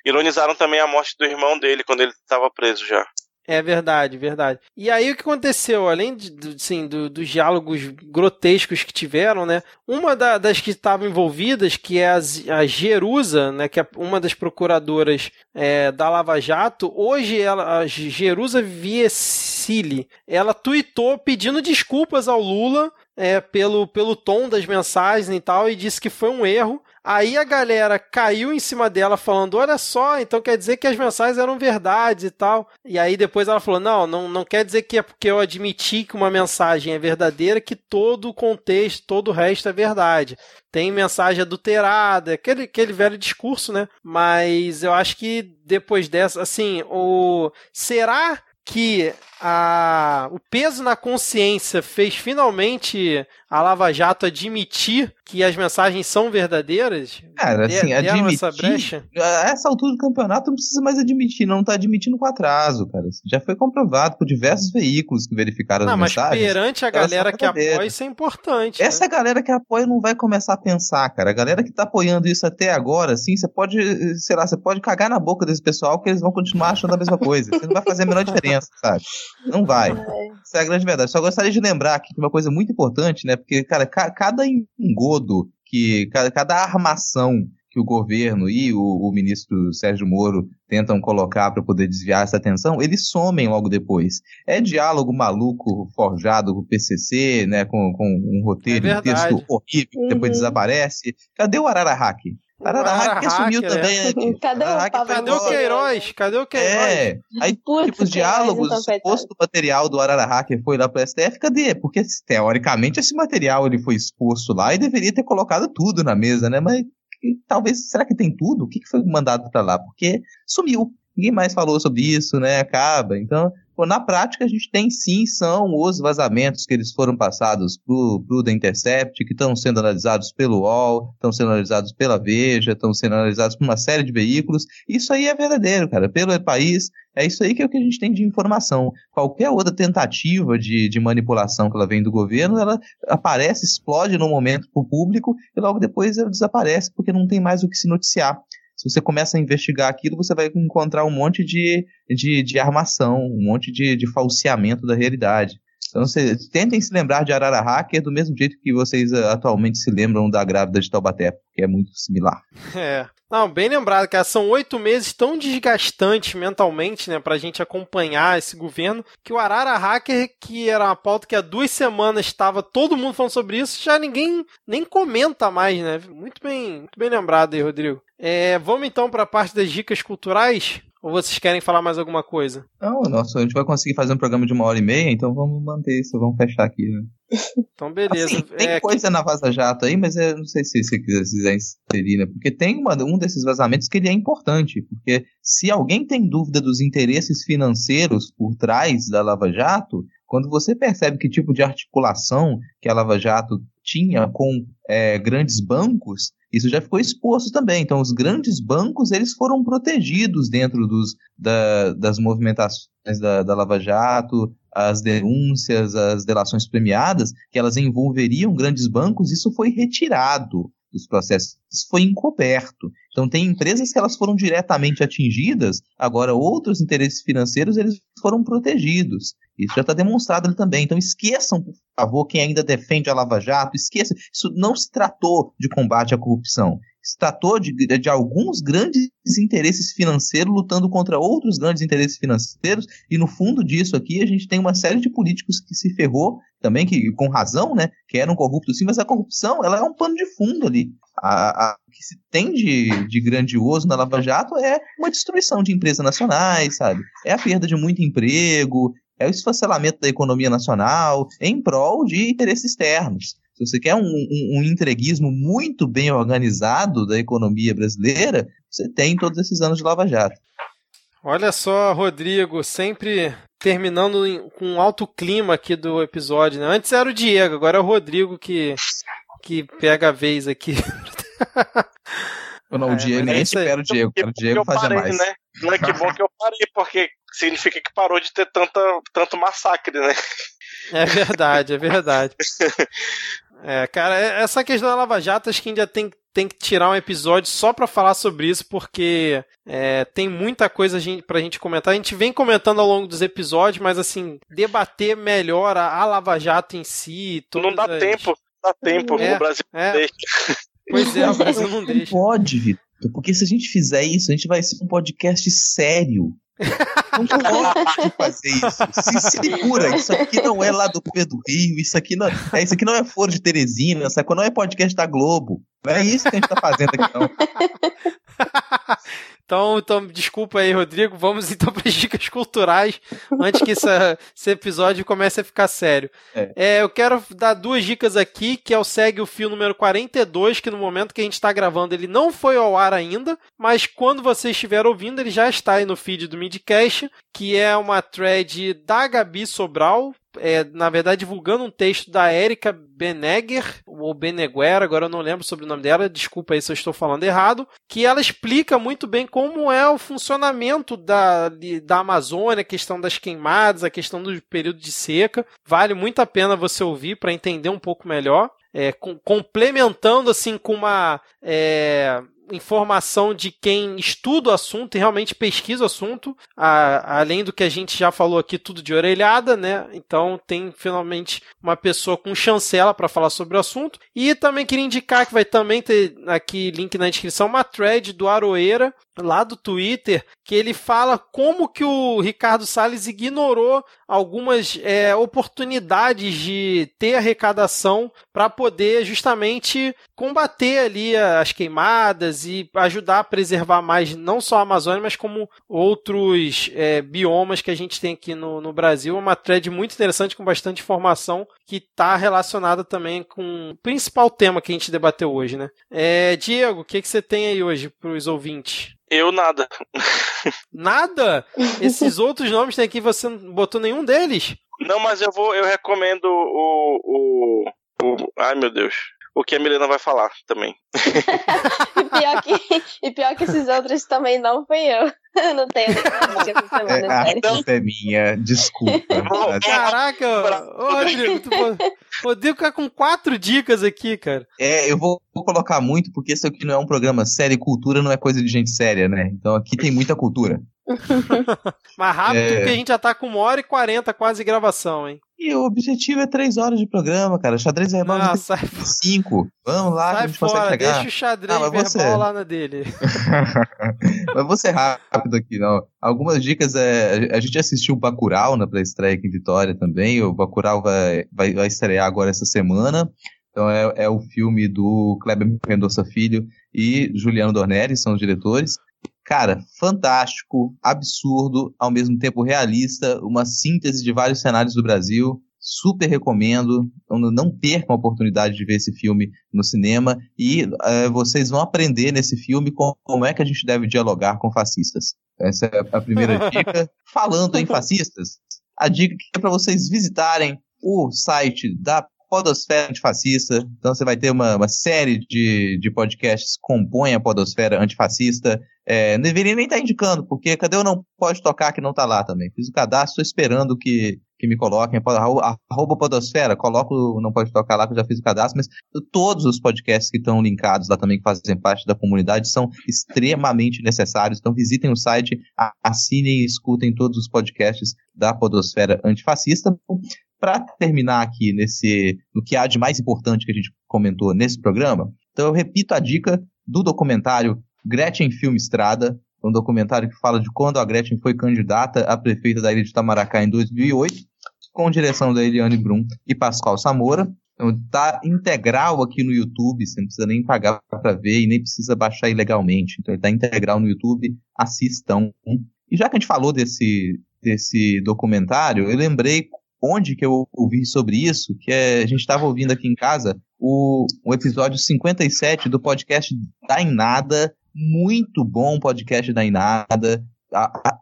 Ironizaram também a morte do irmão dele quando ele estava preso já. É verdade, verdade. E aí o que aconteceu? Além de, assim, do, dos diálogos grotescos que tiveram, né? Uma da, das que estavam envolvidas, que é a, a Jerusa, né? Que é uma das procuradoras é, da Lava Jato, hoje ela, a Jerusa Viesili, ela tuitou pedindo desculpas ao Lula é, pelo, pelo tom das mensagens e tal, e disse que foi um erro. Aí a galera caiu em cima dela falando: olha só, então quer dizer que as mensagens eram verdade e tal. E aí depois ela falou: não, não, não quer dizer que é porque eu admiti que uma mensagem é verdadeira que todo o contexto, todo o resto é verdade tem mensagem adulterada, aquele, aquele velho discurso, né? Mas eu acho que depois dessa, assim, o será que a, o peso na consciência fez finalmente a Lava Jato admitir que as mensagens são verdadeiras? Cara, assim, admitir. Essa, brecha? a essa altura do campeonato não precisa mais admitir, não tá admitindo com atraso, cara. Já foi comprovado por diversos veículos que verificaram não, as mensagens. Não, mas perante a galera que apoia, isso é importante. Essa né? galera que apoia não vai começar a pensar, cara. A galera que tá apoiando isso até agora, assim, você pode, sei lá, você pode cagar na boca desse pessoal que eles vão continuar achando a mesma coisa. Você não vai fazer a menor diferença, sabe? Não vai. É. Isso é a grande verdade. Só gostaria de lembrar aqui uma coisa muito importante, né? Porque, cara, ca cada engodo, que cada, cada armação que o governo e o, o, ministro Sérgio Moro tentam colocar para poder desviar essa atenção, eles somem logo depois. É diálogo maluco forjado com o PCC, né, com, com um roteiro, é um texto horrível, que depois uhum. desaparece. Cadê o Ararahaki? Araraque sumiu é. também, né? Cadê, o, Cadê o Queiroz? Cadê o Queiroz? É, aí, Putz, tipo, os diálogos, então, o suposto material do Araraque foi lá pro STF, cadê? Porque, teoricamente, esse material ele foi exposto lá e deveria ter colocado tudo na mesa, né? Mas talvez, será que tem tudo? O que foi mandado para lá? Porque sumiu. Ninguém mais falou sobre isso, né? Acaba. Então, na prática, a gente tem sim, são os vazamentos que eles foram passados pro, pro The Intercept, que estão sendo analisados pelo UOL, estão sendo analisados pela Veja, estão sendo analisados por uma série de veículos. Isso aí é verdadeiro, cara. Pelo país, é isso aí que é o que a gente tem de informação. Qualquer outra tentativa de, de manipulação que ela vem do governo, ela aparece, explode no momento para o público e logo depois ela desaparece, porque não tem mais o que se noticiar se você começa a investigar aquilo, você vai encontrar um monte de, de, de armação, um monte de, de falseamento da realidade. Então, você, tentem se lembrar de Arara Hacker do mesmo jeito que vocês uh, atualmente se lembram da grávida de Taubaté, que é muito similar. É. Não, bem lembrado, cara. São oito meses tão desgastantes mentalmente, né, pra gente acompanhar esse governo, que o Arara Hacker, que era uma pauta que há duas semanas estava todo mundo falando sobre isso, já ninguém nem comenta mais, né? Muito bem, muito bem lembrado aí, Rodrigo. É, vamos então para a parte das dicas culturais? Ou vocês querem falar mais alguma coisa? Não, nossa, a gente vai conseguir fazer um programa de uma hora e meia, então vamos manter isso, vamos fechar aqui. Né? Então, beleza. Assim, tem é, coisa que... na Vaza Jato aí, mas eu não sei se você quiser inserir, né? Porque tem uma, um desses vazamentos que ele é importante, porque se alguém tem dúvida dos interesses financeiros por trás da Lava Jato, quando você percebe que tipo de articulação que a Lava Jato tinha com é, grandes bancos, isso já ficou exposto também. Então, os grandes bancos eles foram protegidos dentro dos, da, das movimentações da, da Lava Jato, as denúncias, as delações premiadas, que elas envolveriam grandes bancos, isso foi retirado dos processos. Isso foi encoberto. Então tem empresas que elas foram diretamente atingidas, agora outros interesses financeiros eles foram protegidos. Isso já está demonstrado ali também. Então esqueçam, por favor, quem ainda defende a Lava Jato, esqueça. Isso não se tratou de combate à corrupção. Se tratou de, de alguns grandes interesses financeiros lutando contra outros grandes interesses financeiros, e no fundo disso aqui a gente tem uma série de políticos que se ferrou também, que com razão, né, que eram corruptos sim, mas a corrupção ela é um pano de fundo ali. A, a, que se tem de, de grandioso na Lava Jato é uma destruição de empresas nacionais, sabe? É a perda de muito emprego, é o esfacelamento da economia nacional em prol de interesses externos. Se você quer um, um, um, entreguismo muito bem organizado da economia brasileira, você tem todos esses anos de Lava Jato. Olha só, Rodrigo, sempre terminando com um alto clima aqui do episódio. Né? Antes era o Diego, agora é o Rodrigo que, que pega a vez aqui. não, o é, Diego, nem é espera o Diego, o Diego fazia parei, mais. Né? Não é que bom que eu parei, porque significa que parou de ter tanta, tanto massacre, né? É verdade, é verdade. É, cara, é, essa questão da Lava Jato acho que ainda tem, tem que tirar um episódio só para falar sobre isso, porque é, tem muita coisa pra gente comentar. A gente vem comentando ao longo dos episódios, mas assim, debater melhor a, a Lava Jato em si. Não dá as... tempo, não dá tempo, é, o Brasil é. deixa. Pois é, o Brasil não deixa. Não pode, Vitor, porque se a gente fizer isso, a gente vai ser um podcast sério. Não pode fazer isso. Se segura, isso aqui não é lá do Pedro Rio, isso aqui não é, isso aqui não é Foro de Teresina, essa não é podcast da Globo. Não é isso que a gente tá fazendo aqui, não. Então, então, desculpa aí, Rodrigo. Vamos então para as dicas culturais antes que essa, esse episódio comece a ficar sério. É. É, eu quero dar duas dicas aqui, que é o Segue o Fio número 42, que no momento que a gente está gravando ele não foi ao ar ainda, mas quando você estiver ouvindo, ele já está aí no feed do Midcast, que é uma thread da Gabi Sobral, é, na verdade, divulgando um texto da Erika Benegger, ou Beneguer, agora eu não lembro sobre o nome dela, desculpa aí se eu estou falando errado, que ela explica muito bem como é o funcionamento da, da Amazônia, a questão das queimadas, a questão do período de seca. Vale muito a pena você ouvir para entender um pouco melhor. É, com, complementando assim com uma é, informação de quem estuda o assunto e realmente pesquisa o assunto, a, além do que a gente já falou aqui, tudo de orelhada, né? Então tem finalmente uma pessoa com chancela para falar sobre o assunto. E também queria indicar que vai também ter aqui link na descrição uma thread do Aroeira, lá do Twitter, que ele fala como que o Ricardo Salles ignorou algumas é, oportunidades de ter arrecadação para poder justamente combater ali as queimadas e ajudar a preservar mais não só a Amazônia, mas como outros é, biomas que a gente tem aqui no, no Brasil. Uma thread muito interessante com bastante informação que está relacionada também com o principal tema que a gente debateu hoje, né? É, Diego, o que, que você tem aí hoje para os ouvintes? Eu nada. Nada? Esses outros nomes tem aqui, você não botou nenhum deles? Não, mas eu vou, eu recomendo o, o, o ai meu Deus, o que a Milena vai falar também. e, pior que, e pior que esses outros também não fui eu. Eu não tenho é, A culpa é minha, desculpa. Caraca, ô Rodrigo, tu Rodrigo ficar com quatro dicas aqui, cara. É, eu vou, vou, colocar muito, porque isso aqui não é um programa sério, cultura não é coisa de gente séria, né? Então aqui tem muita cultura. Mais rápido, é... porque a gente já tá com uma hora e quarenta quase gravação, hein? E o objetivo é três horas de programa, cara. Xadrez verbal ah, sai... cinco. Vamos lá, sai a gente fora, consegue chegar. Deixa o xadrez ah, verbal você... lá na dele. mas vou ser rápido aqui, não. Algumas dicas é. A gente assistiu o Bacurau na pré-estreia aqui em Vitória também. O Bacurau vai, vai, vai estrear agora essa semana. Então é, é o filme do Kleber Mendonça Filho e Juliano Dornelles, são os diretores. Cara, fantástico, absurdo, ao mesmo tempo realista, uma síntese de vários cenários do Brasil. Super recomendo. Então, não percam a oportunidade de ver esse filme no cinema e uh, vocês vão aprender nesse filme como é que a gente deve dialogar com fascistas. Essa é a primeira dica. Falando em fascistas, a dica é para vocês visitarem o site da Podosfera Antifascista. Então você vai ter uma, uma série de, de podcasts que compõem a Podosfera Antifascista. É, não deveria nem estar tá indicando, porque cadê o não pode tocar que não está lá também? Fiz o cadastro, estou esperando que, que me coloquem. Arroba Podosfera, coloco não pode tocar lá, que eu já fiz o cadastro, mas todos os podcasts que estão linkados lá também, que fazem parte da comunidade, são extremamente necessários. Então visitem o site, assinem e escutem todos os podcasts da Podosfera Antifascista. Para terminar aqui nesse no que há de mais importante que a gente comentou nesse programa, então eu repito a dica do documentário Gretchen Filme Estrada, um documentário que fala de quando a Gretchen foi candidata a prefeita da ilha de Itamaracá em 2008, com direção da Eliane Brum e Pascoal Samora. Então, tá integral aqui no YouTube, você não precisa nem pagar para ver e nem precisa baixar ilegalmente. Então, ele tá integral no YouTube, assistam. E já que a gente falou desse, desse documentário, eu lembrei onde que eu ouvi sobre isso, que é, a gente estava ouvindo aqui em casa o, o episódio 57 do podcast Da Nada, muito bom podcast da Inada.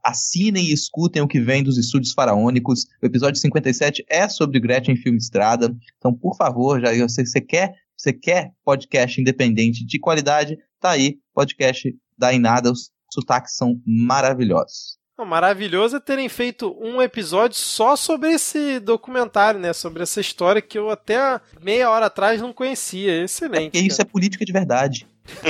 Assinem e escutem o que vem dos estúdios faraônicos. O episódio 57 é sobre Gretchen Filme Estrada. Então, por favor, já você, você quer você quer podcast independente de qualidade, tá aí, podcast da Inada. Os sotaques são maravilhosos. Maravilhoso é terem feito um episódio só sobre esse documentário, né? Sobre essa história que eu até meia hora atrás não conhecia. Excelente. É isso é política de verdade.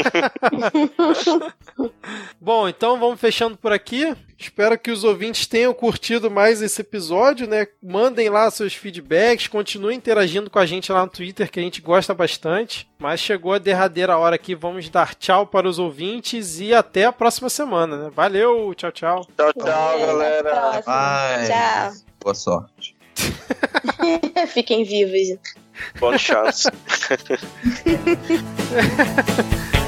Bom, então vamos fechando por aqui. Espero que os ouvintes tenham curtido mais esse episódio, né? Mandem lá seus feedbacks, continuem interagindo com a gente lá no Twitter, que a gente gosta bastante. Mas chegou a derradeira hora aqui, vamos dar tchau para os ouvintes e até a próxima semana, né? Valeu, tchau, tchau. Tchau, tchau, galera. Tchau. Boa sorte. Fiquem vivos. Bonne chance.